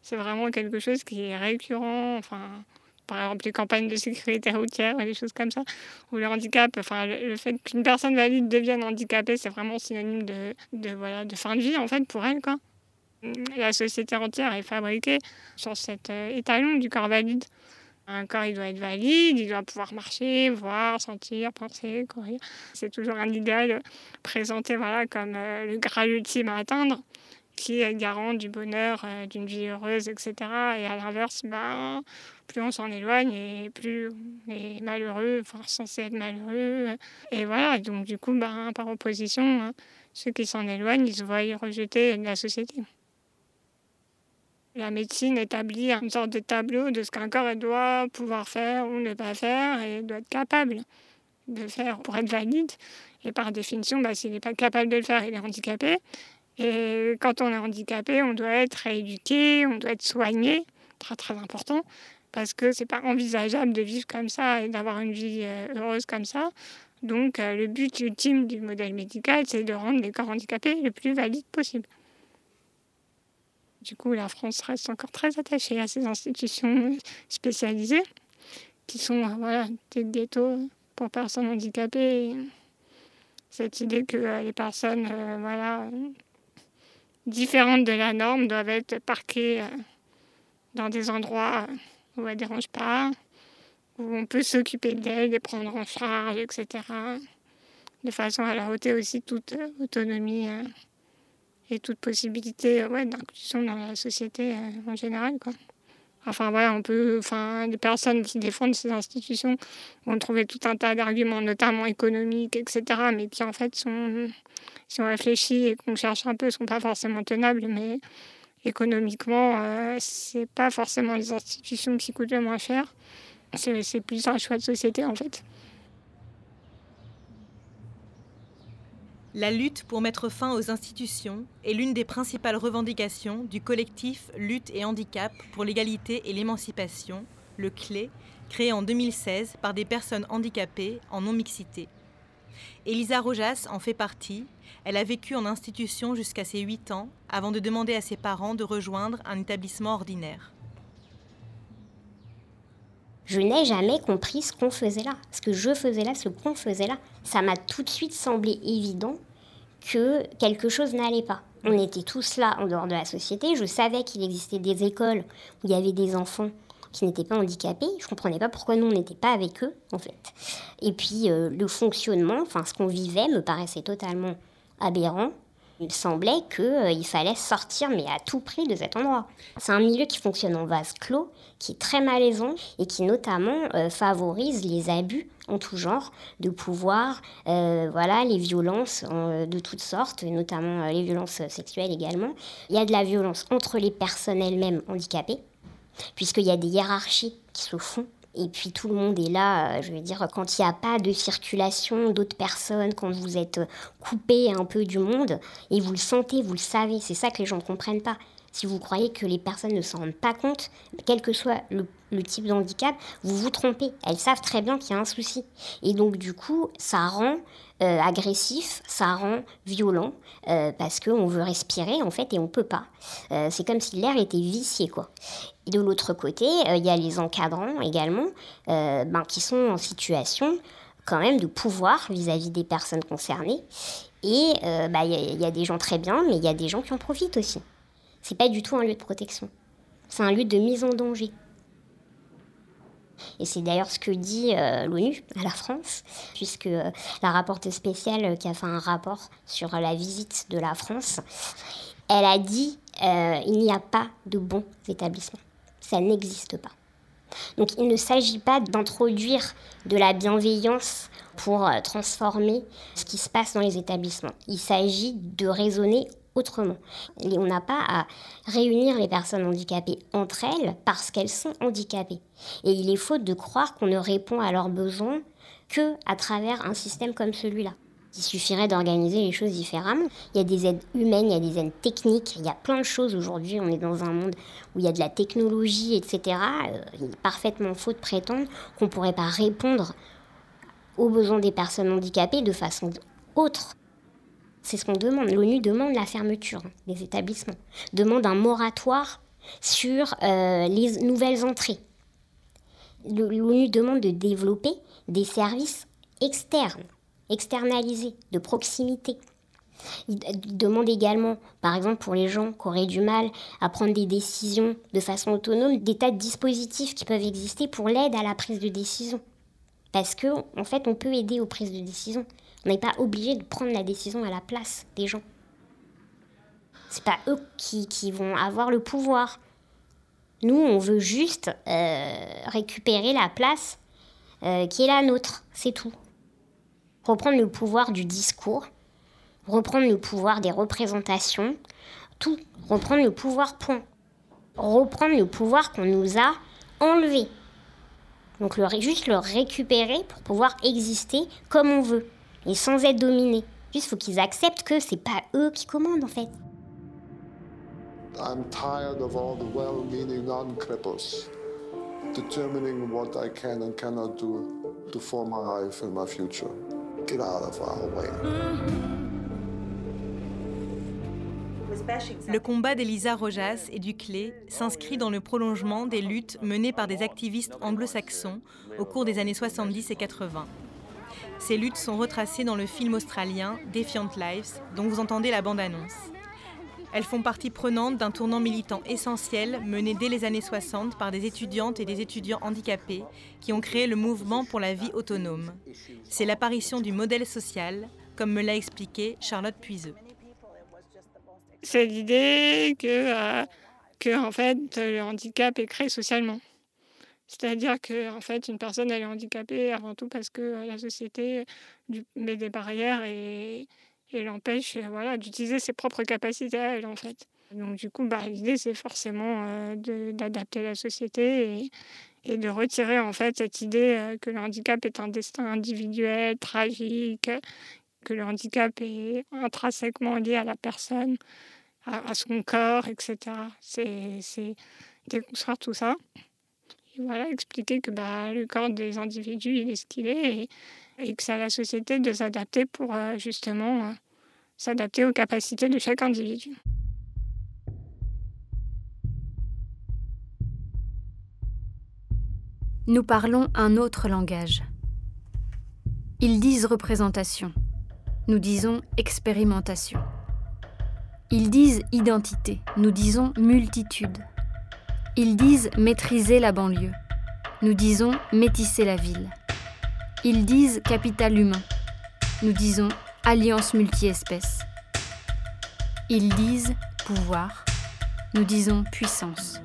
[SPEAKER 12] C'est vraiment quelque chose qui est récurrent. Enfin, par exemple les campagnes de sécurité routière et des choses comme ça, ou le handicap, enfin le, fait qu'une personne valide devienne handicapée, c'est vraiment synonyme de, de, voilà, de fin de vie en fait pour elle. Quoi. La société entière est fabriquée sur cet euh, étalon du corps valide. Un corps, il doit être valide, il doit pouvoir marcher, voir, sentir, penser, courir. C'est toujours un idéal présenté voilà, comme euh, le graal ultime à atteindre qui est garant du bonheur, euh, d'une vie heureuse, etc. Et à l'inverse, ben, plus on s'en éloigne et plus on est malheureux, enfin censé être malheureux. Et voilà, donc du coup, ben, par opposition, hein, ceux qui s'en éloignent, ils se voient rejetés de la société. La médecine établit une sorte de tableau de ce qu'un corps doit pouvoir faire ou ne pas faire et doit être capable de faire pour être valide. Et par définition, bah, s'il n'est pas capable de le faire, il est handicapé. Et quand on est handicapé, on doit être rééduqué, on doit être soigné, très très important, parce que c'est pas envisageable de vivre comme ça et d'avoir une vie euh, heureuse comme ça. Donc euh, le but ultime du modèle médical, c'est de rendre les corps handicapés le plus valides possible. Du coup, la France reste encore très attachée à ces institutions spécialisées, qui sont euh, voilà, des ghettos pour personnes handicapées. Cette idée que les personnes voilà, différentes de la norme doivent être parquées dans des endroits où elles ne dérangent pas, où on peut s'occuper d'elles, les prendre en charge, etc. De façon à leur ôter aussi toute euh, autonomie euh, et toute possibilité ouais, d'inclusion dans la société en général. Quoi. Enfin voilà, on peut, enfin, les personnes qui défendent ces institutions vont trouver tout un tas d'arguments, notamment économiques, etc., mais qui en fait si on réfléchit et qu'on cherche un peu, sont pas forcément tenables, mais économiquement, euh, c'est pas forcément les institutions qui coûtent le moins cher. C'est plus un choix de société en fait.
[SPEAKER 5] La lutte pour mettre fin aux institutions est l'une des principales revendications du collectif Lutte et Handicap pour l'égalité et l'émancipation, le CLÉ, créé en 2016 par des personnes handicapées en non-mixité. Elisa Rojas en fait partie. Elle a vécu en institution jusqu'à ses 8 ans avant de demander à ses parents de rejoindre un établissement ordinaire.
[SPEAKER 1] Je n'ai jamais compris ce qu'on faisait là, ce que je faisais là, ce qu'on faisait là. Ça m'a tout de suite semblé évident que quelque chose n'allait pas. On était tous là en dehors de la société. Je savais qu'il existait des écoles où il y avait des enfants qui n'étaient pas handicapés. Je comprenais pas pourquoi nous on n'était pas avec eux en fait. Et puis euh, le fonctionnement, enfin ce qu'on vivait me paraissait totalement aberrant. Il semblait qu'il euh, fallait sortir, mais à tout prix, de cet endroit. C'est un milieu qui fonctionne en vase clos, qui est très malaisant et qui notamment euh, favorise les abus en tout genre de pouvoir, euh, voilà, les violences de toutes sortes, notamment les violences sexuelles également. Il y a de la violence entre les personnes elles-mêmes handicapées, puisqu'il y a des hiérarchies qui se font et puis tout le monde est là, euh, je veux dire, quand il n'y a pas de circulation d'autres personnes, quand vous êtes coupé un peu du monde, et vous le sentez, vous le savez, c'est ça que les gens ne comprennent pas. Si vous croyez que les personnes ne s'en rendent pas compte, quel que soit le, type de handicap, vous vous trompez. Elles savent très bien qu'il y a un souci. Et donc du coup, ça rend euh, agressif, ça rend violent, euh, parce qu'on veut respirer en fait et on peut pas. c'est comme si l'air était vicié quoi. De l'autre côté, euh, il y a les encadrants également, euh, ben, qui sont en situation quand même de pouvoir vis-à-vis des personnes concernées. Et euh, bah, il y, a des gens très bien, mais il y a des gens qui en profitent aussi. C'est pas du tout un lieu de protection. C'est un lieu de mise en danger. Et c'est d'ailleurs ce que dit l'ONU à la France, puisque la rapporteuse spéciale qui a fait un rapport sur la visite de la France, elle a dit il n'y a pas de bons établissements ça n'existe pas. Donc il ne s'agit pas d'introduire de la bienveillance pour euh, transformer ce qui se passe dans les établissements. Il s'agit de raisonner autrement. On n'a pas à réunir les personnes handicapées entre elles parce qu'elles sont handicapées. Et il est faux de croire qu'on ne répond à leurs besoins que à travers un système comme celui-là. Il suffirait d'organiser les choses différemment. Il y a des aides humaines, il y a des aides techniques, il y a plein de choses aujourd'hui. On est dans un monde où il y a de la technologie, etc. Euh, il est parfaitement faux de prétendre qu'on ne pourrait pas répondre aux besoins des personnes handicapées de façon autre. C'est ce qu'on demande. L'ONU demande la fermeture des établissements, demande un moratoire sur euh, les nouvelles entrées. L'ONU demande de développer des services externes, externalisés, de proximité. Il demande également, par exemple pour les gens qui auraient du mal à prendre des décisions de façon autonome, des tas de dispositifs qui peuvent exister pour l'aide à la prise de décision. Parce que, en fait, on peut aider aux prises de décision. On n'est pas obligé de prendre la décision à la place des gens. C'est pas eux qui, vont avoir le pouvoir. Nous, on veut juste euh, récupérer la place euh, qui est la nôtre, c'est tout. Reprendre le pouvoir du discours, reprendre le pouvoir des représentations, tout, reprendre le pouvoir point. Reprendre le pouvoir qu'on nous a enlevé. Donc juste le récupérer pour pouvoir exister comme on veut et sans être dominé. Juste faut qu'ils acceptent que c'est pas eux qui commandent en fait. I'm tired of all the well-meaning non-cripples determining what I can and cannot do to form my life and my future. Get out of our way.
[SPEAKER 5] Le combat d'Elisa Rojas et du Clé s'inscrit dans le prolongement des luttes menées par des activistes anglo-saxons au cours des années 70 et 80. Ces luttes sont retracées dans le film australien Defiant Lives, dont vous entendez la bande-annonce. Elles font partie prenante d'un tournant militant essentiel mené dès les années 60 par des étudiantes et des étudiants handicapés qui ont créé le mouvement pour la vie autonome. C'est l'apparition du modèle social, comme me l'a expliqué Charlotte Puiseux.
[SPEAKER 12] C'est l'idée que, euh, que en fait, le handicap est créé socialement. C'est-à-dire que en fait, une personne elle est handicapée avant tout parce que la société met des barrières et, et l'empêche voilà, d'utiliser ses propres capacités à elle en fait. Donc du coup, bah, l'idée c'est forcément euh, d'adapter la société et, et, de retirer en fait cette idée que le handicap est un destin individuel, tragique, que le handicap est intrinsèquement lié à la personne, à, son corps, etc. C'est déconstruire tout ça. Et voilà, expliquer que bah, le corps des individus, il est ce qu'il est et, que c'est à la société de s'adapter pour euh, justement euh, s'adapter aux capacités de chaque individu.
[SPEAKER 2] Nous parlons un autre langage. Ils disent représentation. Nous disons expérimentation. Ils disent identité. Nous disons multitude. Ils disent maîtriser la banlieue. Nous disons métisser la ville. Ils disent capital humain. Nous disons alliance multi-espèces. Ils disent pouvoir. Nous disons puissance.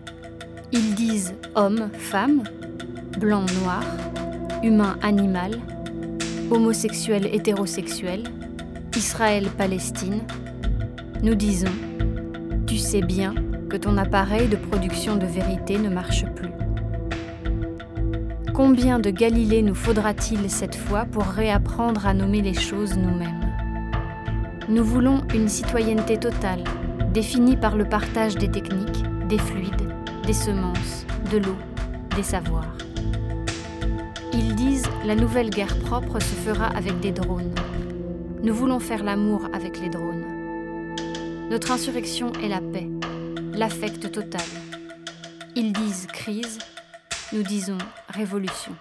[SPEAKER 2] Ils disent homme, femme, blanc, noir, humain, animal, homosexuel, hétérosexuel, Israël-Palestine. Nous disons, tu sais bien que ton appareil de production de vérité ne marche plus. Combien de Galilée nous faudra-t-il cette fois pour réapprendre à nommer les choses nous-mêmes? Nous voulons une citoyenneté totale, définie par le partage des techniques, des fluides, des semences, de l'eau, des savoirs. Ils disent la nouvelle guerre propre se fera avec des drones. Nous voulons faire l'amour avec les drones. Notre insurrection est la paix, l'affect total. Ils disent crise, nous disons révolution.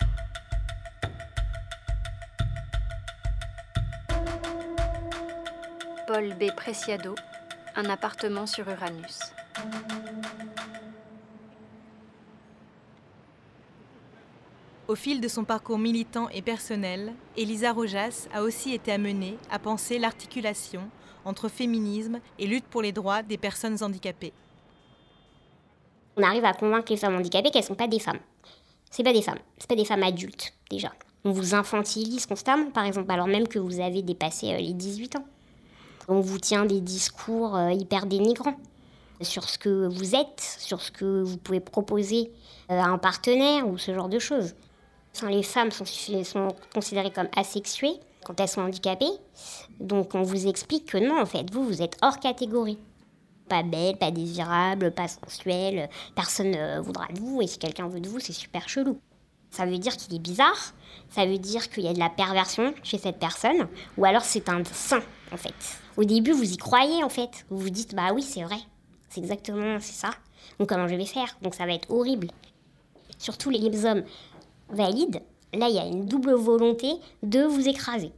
[SPEAKER 2] Paul B. Preciado, un appartement sur Uranus.
[SPEAKER 5] Au fil de son parcours militant et personnel, Elisa Rojas a aussi été amenée à penser l'articulation entre féminisme et lutte pour les droits des personnes handicapées.
[SPEAKER 1] On arrive à convaincre les femmes handicapées qu'elles ne sont pas des femmes. C'est pas des femmes, c'est pas des femmes adultes déjà. On vous infantilise constamment, par exemple, alors même que vous avez dépassé euh, les 18 ans. On vous tient des discours euh, hyper dénigrants sur ce que vous êtes, sur ce que vous pouvez proposer euh, à un partenaire ou ce genre de choses. les femmes sont considérées comme asexuées quand elles sont handicapées. Donc on vous explique que non, en fait, vous, vous êtes hors catégorie. Pas belle, pas désirable, pas sensuelle, personne ne voudra de vous, et si quelqu'un veut de vous, c'est super chelou. Ça veut dire qu'il est bizarre, ça veut dire qu'il y a de la perversion chez cette personne, ou alors c'est un saint, en fait. Au début, vous y croyez, en fait. Vous vous dites, bah oui, c'est vrai. C'est exactement, c'est ça. Donc comment je vais faire? Donc ça va être horrible. Surtout les hommes valides, là, il y a une double volonté de vous écraser.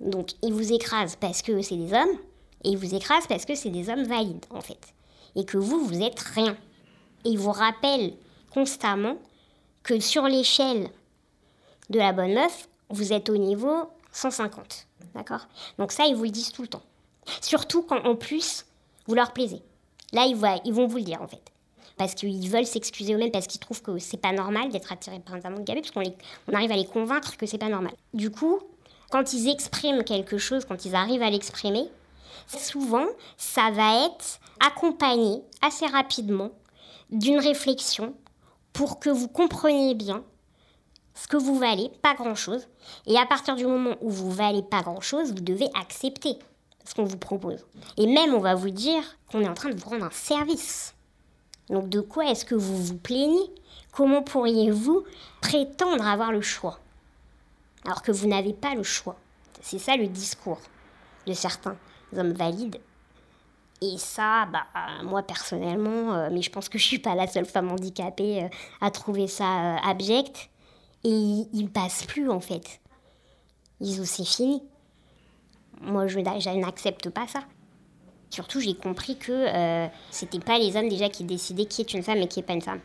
[SPEAKER 1] Donc ils vous écrasent parce que c'est des hommes, et ils vous écrasent parce que c'est des hommes valides, en fait. Et que vous, vous êtes rien. Et ils vous rappellent constamment que sur l'échelle de la bonne meuf, vous êtes au niveau 150. D'accord? Donc ça, ils vous le disent tout le temps. Surtout quand en plus, vous leur plaisez. Là, ils, vont vous le dire en fait. Parce qu'ils veulent s'excuser eux-mêmes, parce qu'ils trouvent que c'est pas normal d'être attiré par un de handicapé, parce qu'on on arrive à les convaincre que c'est pas normal. Du coup, quand ils expriment quelque chose, quand ils arrivent à l'exprimer, souvent, ça va être accompagné assez rapidement d'une réflexion pour que vous compreniez bien ce que vous valez, pas grand-chose. Et à partir du moment où vous valez pas grand-chose, vous devez accepter ce qu'on vous propose. Et même, on va vous dire qu'on est en train de vous rendre un service. Donc de quoi est-ce que vous vous plaignez? Comment pourriez-vous prétendre avoir le choix? Alors que vous n'avez pas le choix C'est ça le discours de certains hommes valides. Et ça, bah, moi personnellement, euh, mais je pense que je suis pas la seule femme handicapée euh, à trouver ça euh, abject. Et ils, passent plus en fait. Ils ont c'est fini. Moi, je, n'accepte pas ça. Surtout, j'ai compris que euh, c'était pas les hommes déjà qui décidaient qui est une femme et qui est pas une femme.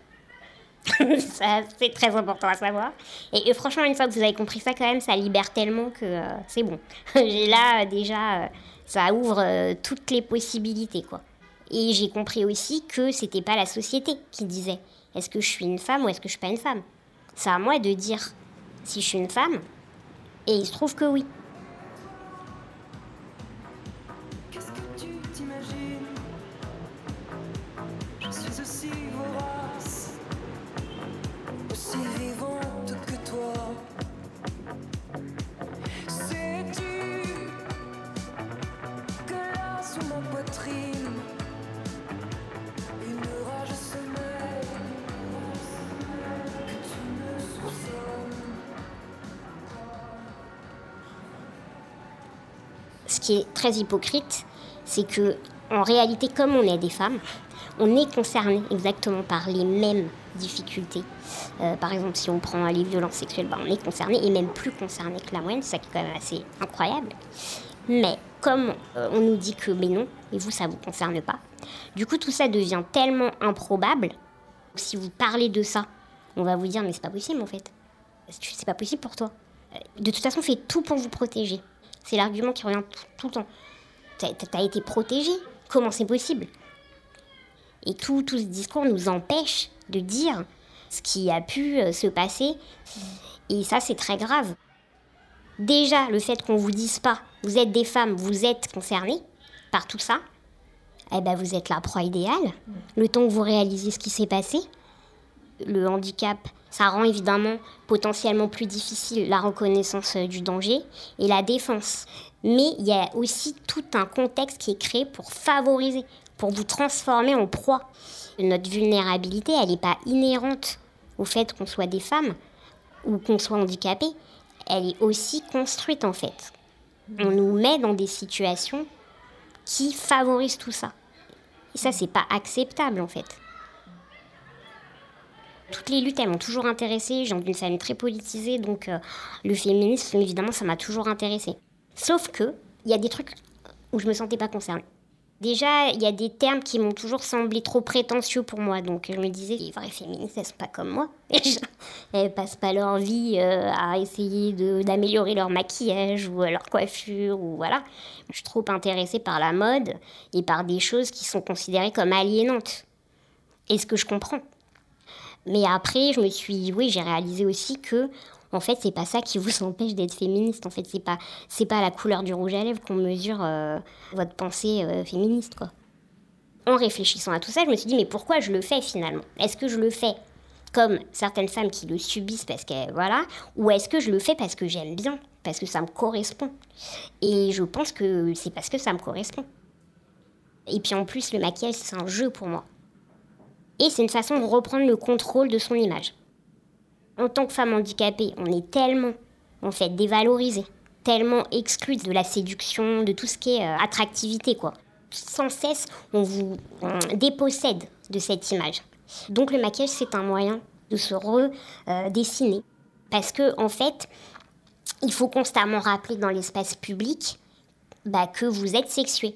[SPEAKER 1] ça, c'est très important à savoir. Et, franchement, une fois que vous avez compris ça, quand même, ça libère tellement que c'est bon. j'ai là, déjà, ça ouvre euh, toutes les possibilités, quoi. Et j'ai compris aussi que c'était pas la société qui disait est-ce que je suis une femme ou est-ce que je suis pas une femme? C'est à moi de dire si je suis une femme. Et il se trouve que oui. Qui très hypocrite, c'est que en réalité, comme on est des femmes, on est concerné exactement par les mêmes difficultés. Euh, par exemple, si on prend les violences sexuelles, ben, on est concerné et même plus concerné que la moyenne, ça qui est quand même assez incroyable. Mais comme euh, on nous dit que mais non, et vous ça vous concerne pas, du coup tout ça devient tellement improbable. Si vous parlez de ça, on va vous dire mais c'est pas possible en fait. C'est pas possible pour toi. Euh, de toute façon, fais tout pour vous protéger. C'est l'argument qui revient tout, le temps. T'as été protégé. Comment c'est possible? Et tout, tout ce discours nous empêche de dire ce qui a pu euh, se passer. Et ça, c'est très grave. Déjà, le fait qu'on vous dise pas, vous êtes des femmes, vous êtes concernées par tout ça, eh ben vous êtes la proie idéale. Le temps que vous réalisez ce qui s'est passé, le handicap, ça rend évidemment potentiellement plus difficile la reconnaissance euh, du danger et la défense. Mais il y a aussi tout un contexte qui est créé pour favoriser, pour vous transformer en proie. Notre vulnérabilité, elle n'est pas inhérente au fait qu'on soit des femmes ou qu'on soit handicapé. Elle est aussi construite en fait. On nous met dans des situations qui favorisent tout ça. Et ça, c'est pas acceptable en fait. Toutes les luttes, elles m'ont toujours intéressée. J'ai d'une famille très politisée, donc euh, le féminisme, évidemment, ça m'a toujours intéressée. Sauf que, il y a des trucs où je me sentais pas concernée. Déjà, il y a des termes qui m'ont toujours semblé trop prétentieux pour moi. Donc, je me disais, les vraies féministes, elles sont pas comme moi. elles passent pas leur vie euh, à essayer d'améliorer leur maquillage ou leur coiffure ou voilà. Je suis trop intéressée par la mode et par des choses qui sont considérées comme aliénantes. Et ce que je comprends? Mais après, je me suis, oui, j'ai réalisé aussi que, en fait, c'est pas ça qui vous empêche d'être féministe. En fait, c'est pas, c'est pas la couleur du rouge à lèvres qu'on mesure euh, votre pensée euh, féministe, quoi. En réfléchissant à tout ça, je me suis dit, mais pourquoi je le fais finalement? Est-ce que je le fais comme certaines femmes qui le subissent parce que voilà, ou est-ce que je le fais parce que j'aime bien, parce que ça me correspond? Et je pense que c'est parce que ça me correspond. Et puis en plus, le maquillage, c'est un jeu pour moi. Et c'est une façon de reprendre le contrôle de son image. En tant que femme handicapée, on est tellement, en fait, dévalorisée, tellement exclue de la séduction, de tout ce qui est euh, attractivité, quoi. Sans cesse, on vous dépossède de cette image. Donc le maquillage, c'est un moyen de se redessiner. Parce que, en fait, il faut constamment rappeler dans l'espace public bah, que vous êtes sexué.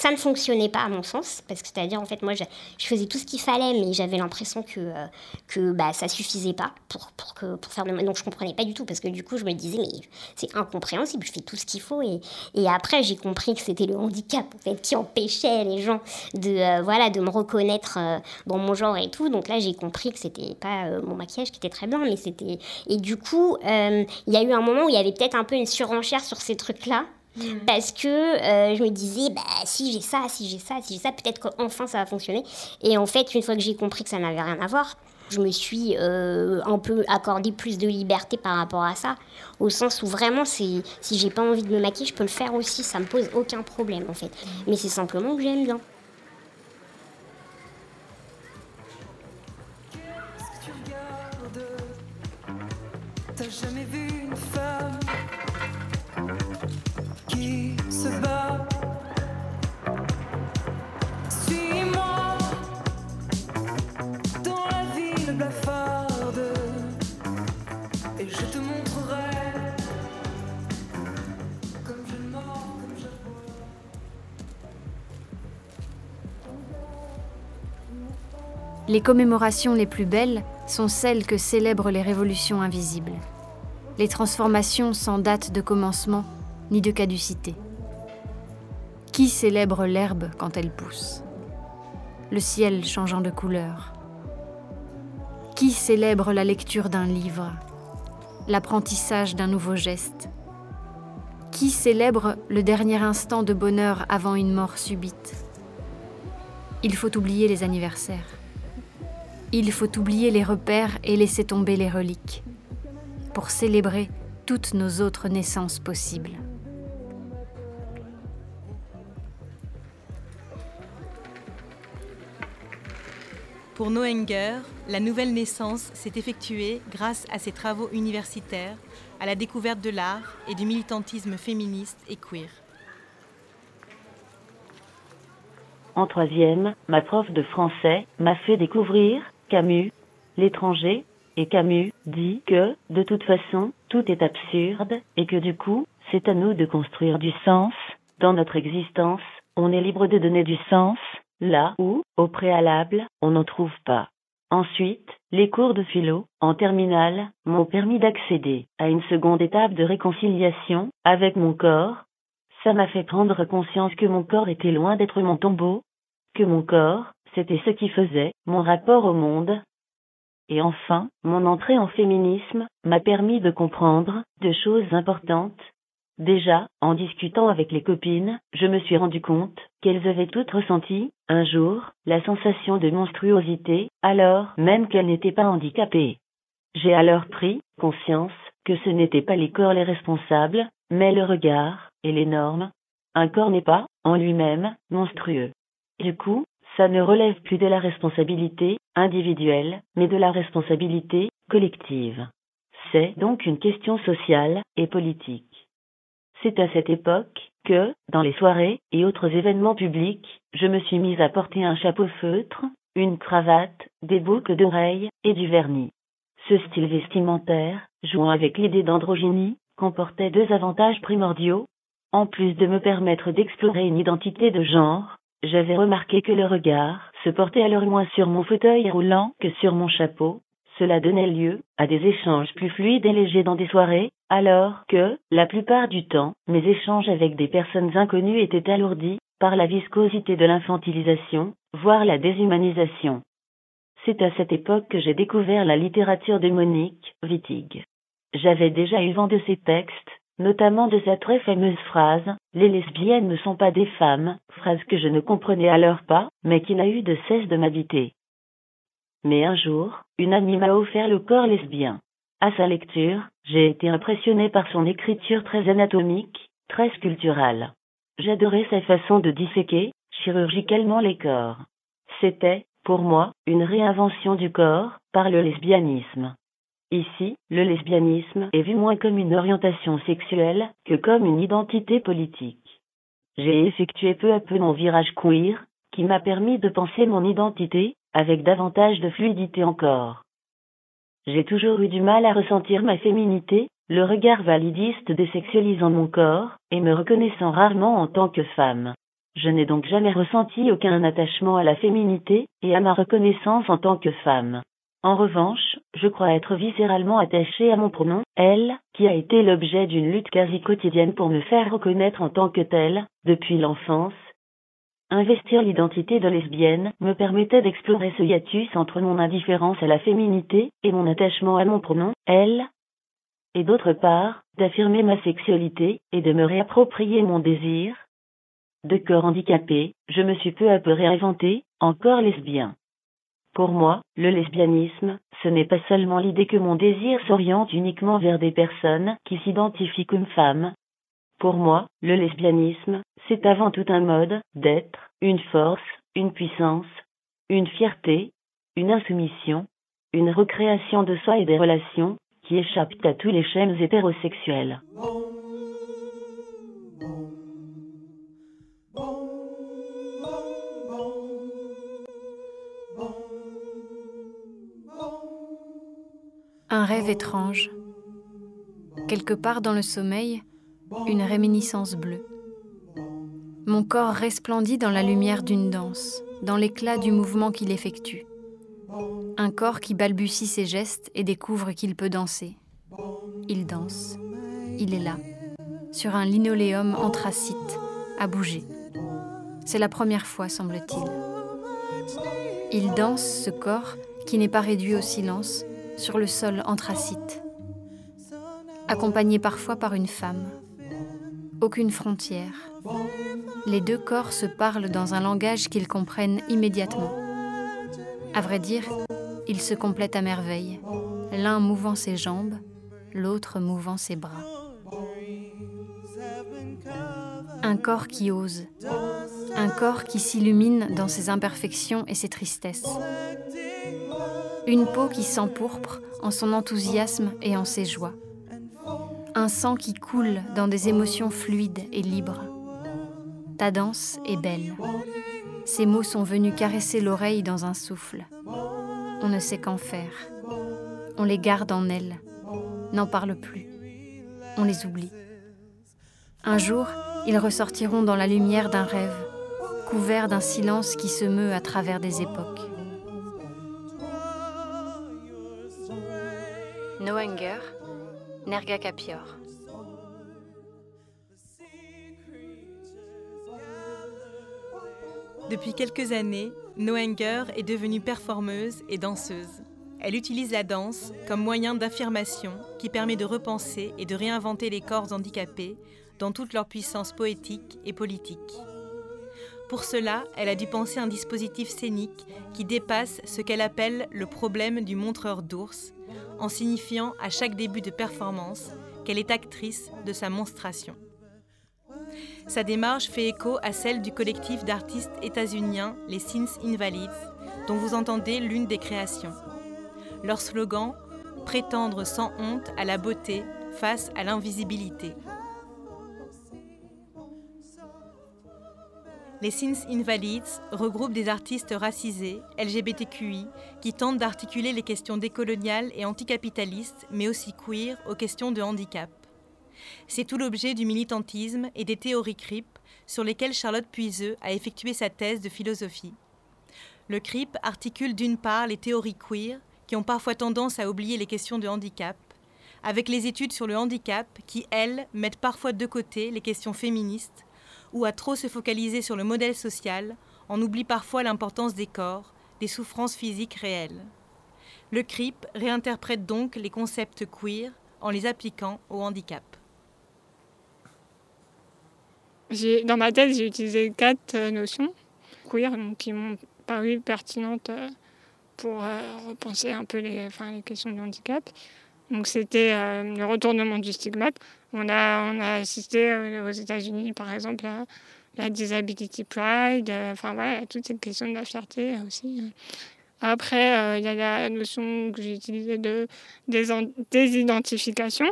[SPEAKER 1] Ça ne fonctionnait pas à mon sens, parce que c'est-à-dire en fait moi je, faisais tout ce qu'il fallait, mais j'avais l'impression que, euh, que bah, ça suffisait pas pour, pour, que, pour faire de Donc je comprenais pas du tout, parce que du coup je me disais mais c'est incompréhensible, je fais tout ce qu'il faut. Et, et après j'ai compris que c'était le handicap en fait qui empêchait les gens de, euh, voilà, de me reconnaître euh, dans mon genre et tout. Donc là j'ai compris que c'était pas mon maquillage qui était très bien, mais c'était... Et du coup il y a eu un moment où il y avait peut-être un peu une surenchère sur ces trucs-là. Mm. Parce que euh, je me disais, bah, si j'ai ça, si j'ai ça, si j'ai ça, peut-être qu'enfin ça va fonctionner. Et en fait, une fois que j'ai compris que ça n'avait rien à voir, je me suis euh, un peu accordé plus de liberté par rapport à ça. Au sens où vraiment, si j'ai pas envie de me maquiller, je peux le faire aussi. Ça me pose aucun problème en fait. Mm. Mais c'est simplement que j'aime bien. T'as jamais vu
[SPEAKER 2] Les commémorations les plus belles sont celles que célèbrent les révolutions invisibles. Les transformations sans date de commencement ni de caducité. Qui célèbre l'herbe quand elle pousse? Le ciel changeant de couleur. Qui célèbre la lecture d'un livre? L'apprentissage d'un nouveau geste. Qui célèbre le dernier instant de bonheur avant une mort subite? Il faut oublier les anniversaires. Il faut oublier les repères et laisser tomber les reliques pour célébrer toutes nos autres naissances possibles.
[SPEAKER 5] Pour Noenger, la nouvelle naissance s'est effectuée grâce à ses travaux universitaires, à la découverte de l'art et du militantisme féministe et queer.
[SPEAKER 11] En troisième, ma prof de français m'a fait découvrir Camus, l'étranger, et Camus dit que, de toute façon, tout est absurde, et que du coup, c'est à nous de construire du sens. Dans notre existence, on est libre de donner du sens, là où, au préalable, on n'en trouve pas. Ensuite, les cours de philo, en terminale, m'ont permis d'accéder à une seconde étape de réconciliation avec mon corps. Ça m'a fait prendre conscience que mon corps était loin d'être mon tombeau, que mon corps, c'était ce qui faisait mon rapport au monde. Et enfin, mon entrée en féminisme m'a permis de comprendre de choses importantes. Déjà, en discutant avec les copines, je me suis rendu compte qu'elles avaient toutes ressenti, un jour, la sensation de monstruosité, alors même qu'elles n'étaient pas handicapées. J'ai alors pris conscience que ce n'étaient pas les corps les responsables, mais le regard et les normes. Un corps n'est pas, en lui-même, monstrueux. Du coup, ça ne relève plus de la responsabilité individuelle, mais de la responsabilité collective. C'est donc une question sociale et politique. C'est à cette époque que, dans les soirées et autres événements publics, je me suis mise à porter un chapeau feutre, une cravate, des boucles d'oreilles et du vernis. Ce style vestimentaire, jouant avec l'idée d'androgynie, comportait deux avantages primordiaux. En plus de me permettre d'explorer une identité de genre, j'avais remarqué que le regard se portait alors moins sur mon fauteuil roulant que sur mon chapeau. Cela donnait lieu à des échanges plus fluides et légers dans des soirées, alors que, la plupart du temps, mes échanges avec des personnes inconnues étaient alourdis par la viscosité de l'infantilisation, voire la déshumanisation. C'est à cette époque que j'ai découvert la littérature de Monique Wittig. J'avais déjà eu vent de ses textes, notamment de sa très fameuse phrase Les lesbiennes ne sont pas des femmes, phrase que je ne comprenais alors pas, mais qui n'a eu de cesse de m'habiter. Mais un jour, une amie m'a offert le corps lesbien. À sa lecture, j'ai été impressionné par son écriture très anatomique, très sculpturale. J'adorais sa façon de disséquer, chirurgicalement les corps. C'était, pour moi, une réinvention du corps, par le lesbianisme. Ici, le lesbianisme est vu moins comme une orientation sexuelle que comme une identité politique. J'ai effectué peu à peu mon virage queer, qui m'a permis de penser mon identité, avec davantage de fluidité encore. J'ai toujours eu du mal à ressentir ma féminité, le regard validiste désexualisant mon corps, et me reconnaissant rarement en tant que femme. Je n'ai donc jamais ressenti aucun attachement à la féminité, et à ma reconnaissance en tant que femme. En revanche, je crois être viscéralement attachée à mon pronom, elle, qui a été l'objet d'une lutte quasi quotidienne pour me faire reconnaître en tant que telle, depuis l'enfance. Investir l'identité de lesbienne me permettait d'explorer ce hiatus entre mon indifférence à la féminité et mon attachement à mon pronom, elle, et d'autre part, d'affirmer ma sexualité et de me réapproprier mon désir. De corps handicapé, je me suis peu à peu réinventé, encore lesbien. Pour moi, le lesbianisme, ce n'est pas seulement l'idée que mon désir s'oriente uniquement vers des personnes qui s'identifient comme femmes. Pour moi, le lesbianisme, c'est avant tout un mode d'être, une force, une puissance, une fierté, une insoumission, une recréation de soi et des relations, qui échappent à tous les schèmes hétérosexuels.
[SPEAKER 2] Un rêve étrange. Quelque part dans le sommeil, une réminiscence bleue. Mon corps resplendit dans la lumière d'une danse, dans l'éclat du mouvement qu'il effectue. Un corps qui balbutie ses gestes et découvre qu'il peut danser. Il danse. Il est là, sur un linoléum anthracite, à bouger. C'est la première fois, semble-t-il. Il danse ce corps qui n'est pas réduit au silence sur le sol anthracite, accompagné parfois par une femme. Aucune frontière. Les deux corps se parlent dans un langage qu'ils comprennent immédiatement. À vrai dire, ils se complètent à merveille, l'un mouvant ses jambes, l'autre mouvant ses bras. Un corps qui ose, un corps qui s'illumine dans ses imperfections et ses tristesses. Une peau qui s'empourpre en son enthousiasme et en ses joies. Un sang qui coule dans des émotions fluides et libres. Ta danse est belle. Ces mots sont venus caresser l'oreille dans un souffle. On ne sait qu'en faire. On les garde en elle, n'en parle plus. On les oublie. Un jour, ils ressortiront dans la lumière d'un rêve, couverts d'un silence qui se meut à travers des époques. No Anger, Nerga Capior.
[SPEAKER 5] Depuis quelques années, Noenger est devenue performeuse et danseuse. Elle utilise la danse comme moyen d'affirmation qui permet de repenser et de réinventer les corps handicapés dans toute leur puissance poétique et politique. Pour cela, elle a dû penser un dispositif scénique qui dépasse ce qu'elle appelle le problème du montreur d'ours, en signifiant à chaque début de performance qu'elle est actrice de sa monstration. Sa démarche fait écho à celle du collectif d'artistes états-uniens les Sins Invalids, dont vous entendez l'une des créations. Leur slogan Prétendre sans honte à la beauté face à l'invisibilité. Les Sins Invalids regroupent des artistes racisés, LGBTQI, qui tentent d'articuler les questions décoloniales et anticapitalistes, mais aussi queer, aux questions de handicap. C'est tout l'objet du militantisme et des théories CRIP sur lesquelles Charlotte Puiseux a effectué sa thèse de philosophie. Le CRIP articule d'une part les théories queer, qui ont parfois tendance à oublier les questions de handicap, avec les études sur le handicap qui, elles, mettent parfois de côté les questions féministes, ou à trop se focaliser sur le modèle social, on oublie parfois l'importance des corps, des souffrances physiques réelles. Le CRIP réinterprète donc les concepts queer en les appliquant au handicap.
[SPEAKER 12] Dans ma thèse, j'ai utilisé quatre euh, notions queer donc, qui m'ont paru pertinentes euh, pour euh, repenser un peu les, enfin, les questions du handicap. Donc c'était le retournement du stigmate. On a, on a assisté aux États-Unis, par exemple, à la Disability Pride, enfin voilà, toutes ces questions de la fierté aussi. Après, euh, il y a la notion que j'ai utilisée de désidentification.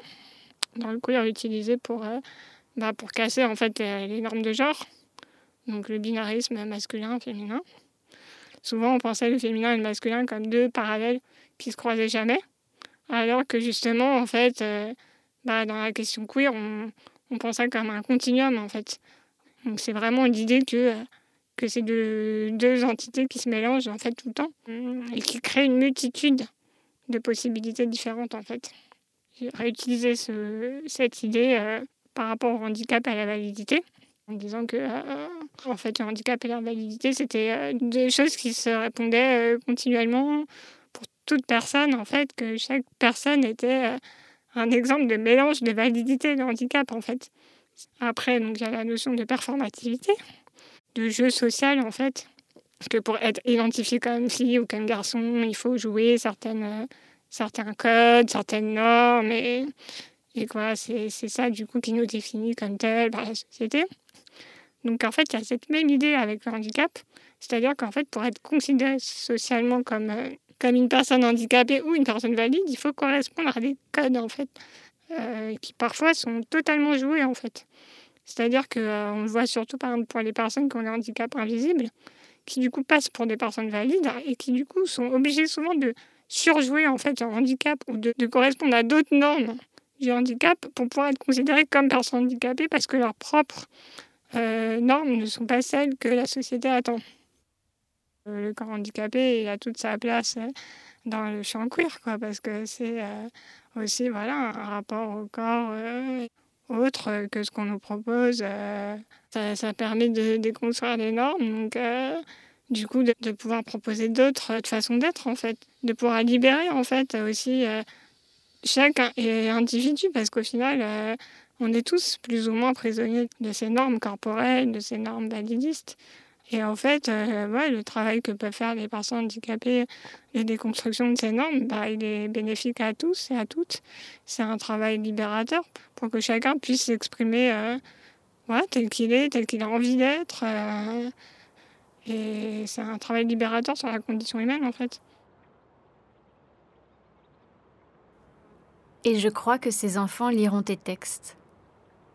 [SPEAKER 12] Dans le queer, utilisée pour, euh, bah, pour casser en fait les normes de genre. Donc le binarisme masculin-féminin. Souvent, on pensait le féminin et le masculin comme deux parallèles qui se croisaient jamais. Alors que justement, en fait, euh, bah, dans la question queer, on, on pense ça comme un continuum, en fait. Donc c'est vraiment l'idée que, que c'est deux, deux entités qui se mélangent, en fait, tout le temps, et qui créent une multitude de possibilités différentes, en fait. J'ai réutilisé ce, cette idée euh, par rapport au handicap et à la validité, en disant que euh, en fait, le handicap et la validité, c'était euh, des choses qui se répondaient continuellement toute personne, en fait, que chaque personne était un exemple de mélange de validité et de handicap, en fait. Après, donc, il y a la notion de performativité, de jeu social, en fait. Parce que pour être identifié comme fille ou comme garçon, il faut jouer certaines, euh, certains codes, certaines normes. Et, et quoi, c'est ça, du coup, qui nous définit comme tel par la société. Donc, en fait, il y a cette même idée avec le handicap. C'est-à-dire qu'en fait, pour être considéré socialement comme euh, comme une personne handicapée ou une personne valide, il faut correspondre à des codes en fait, euh, qui parfois sont totalement joués en fait. C'est-à-dire qu'on euh, le voit surtout par exemple pour les personnes qui ont des handicaps invisibles, qui du coup passent pour des personnes valides et qui du coup sont obligées souvent de surjouer en fait leur handicap ou de, correspondre à d'autres normes du handicap pour pouvoir être considérées comme personnes handicapées parce que leurs propres euh, normes ne sont pas celles que la société attend. Euh, le corps handicapé, il a toute sa place euh, dans le champ queer, quoi, parce que c'est euh, aussi voilà, un rapport au corps autre que ce qu'on nous propose. Ça, ça, permet de déconstruire les normes, donc du coup de, pouvoir proposer d'autres façons d'être, en fait, de pouvoir libérer, en fait, aussi chaque individu, parce qu'au final, on est tous plus ou moins prisonniers de ces normes corporelles, de ces normes validistes. Et en fait, euh, le travail que peuvent faire les personnes handicapées et déconstruction de ces normes, bah, il est bénéfique à tous et à toutes. C'est un travail libérateur pour que chacun puisse s'exprimer euh, tel qu'il est, tel qu'il a envie d'être. Euh, et c'est un travail libérateur sur la condition humaine, en fait.
[SPEAKER 2] Et je crois que ces enfants liront tes textes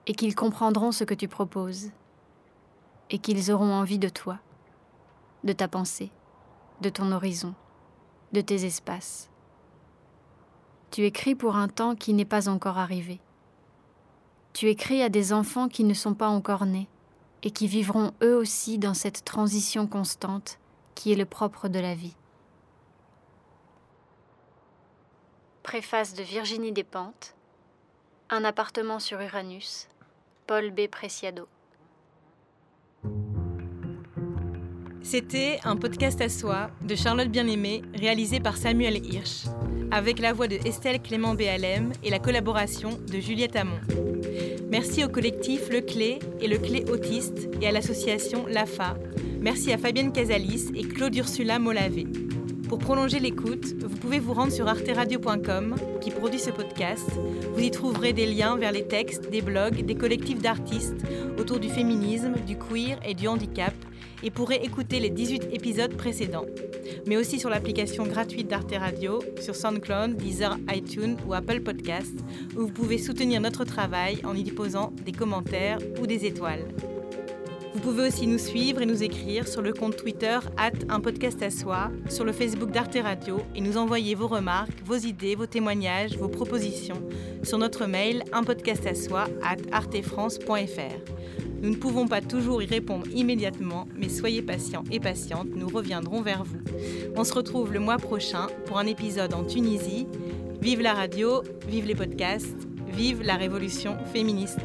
[SPEAKER 2] et qu'ils comprendront ce que tu proposes et qu'ils auront envie de toi, de ta pensée, de ton horizon, de tes espaces. Tu écris pour un temps qui n'est pas encore arrivé. Tu écris à des enfants qui ne sont pas encore nés et qui vivront eux aussi dans cette transition constante qui est le propre de la vie. Préface de Virginie Despentes. Un appartement sur Uranus. Paul B. Preciado.
[SPEAKER 5] C'était un podcast à soi de Charlotte Bien-Aimée, réalisé par Samuel Hirsch, avec la voix de Estelle Clément Béalem et la collaboration de Juliette Hamon. Merci au collectif Le Clé et Le Clé Autiste et à l'association LAFA. Merci à Fabienne Casalis et Claude Ursula Molavé. Pour prolonger l'écoute, vous pouvez vous rendre sur arteradio.com qui produit ce podcast. Vous y trouverez des liens vers les textes, des blogs, des collectifs d'artistes autour du féminisme, du queer et du handicap et pourrez écouter les 18 épisodes précédents, mais aussi sur l'application gratuite d'Arte Radio, sur SoundCloud, Deezer, iTunes ou Apple Podcasts, où vous pouvez soutenir notre travail en y déposant des commentaires ou des étoiles. Vous pouvez aussi nous suivre et nous écrire sur le compte Twitter un podcast à soi, sur le Facebook d'Arte Radio et nous envoyer vos remarques, vos idées, vos témoignages, vos propositions sur notre mail un podcast à soi at artefrance.fr. Nous ne pouvons pas toujours y répondre immédiatement, mais soyez patients et patientes, nous reviendrons vers vous. On se retrouve le mois prochain pour un épisode en Tunisie. Vive la radio, vive les podcasts, vive la révolution féministe.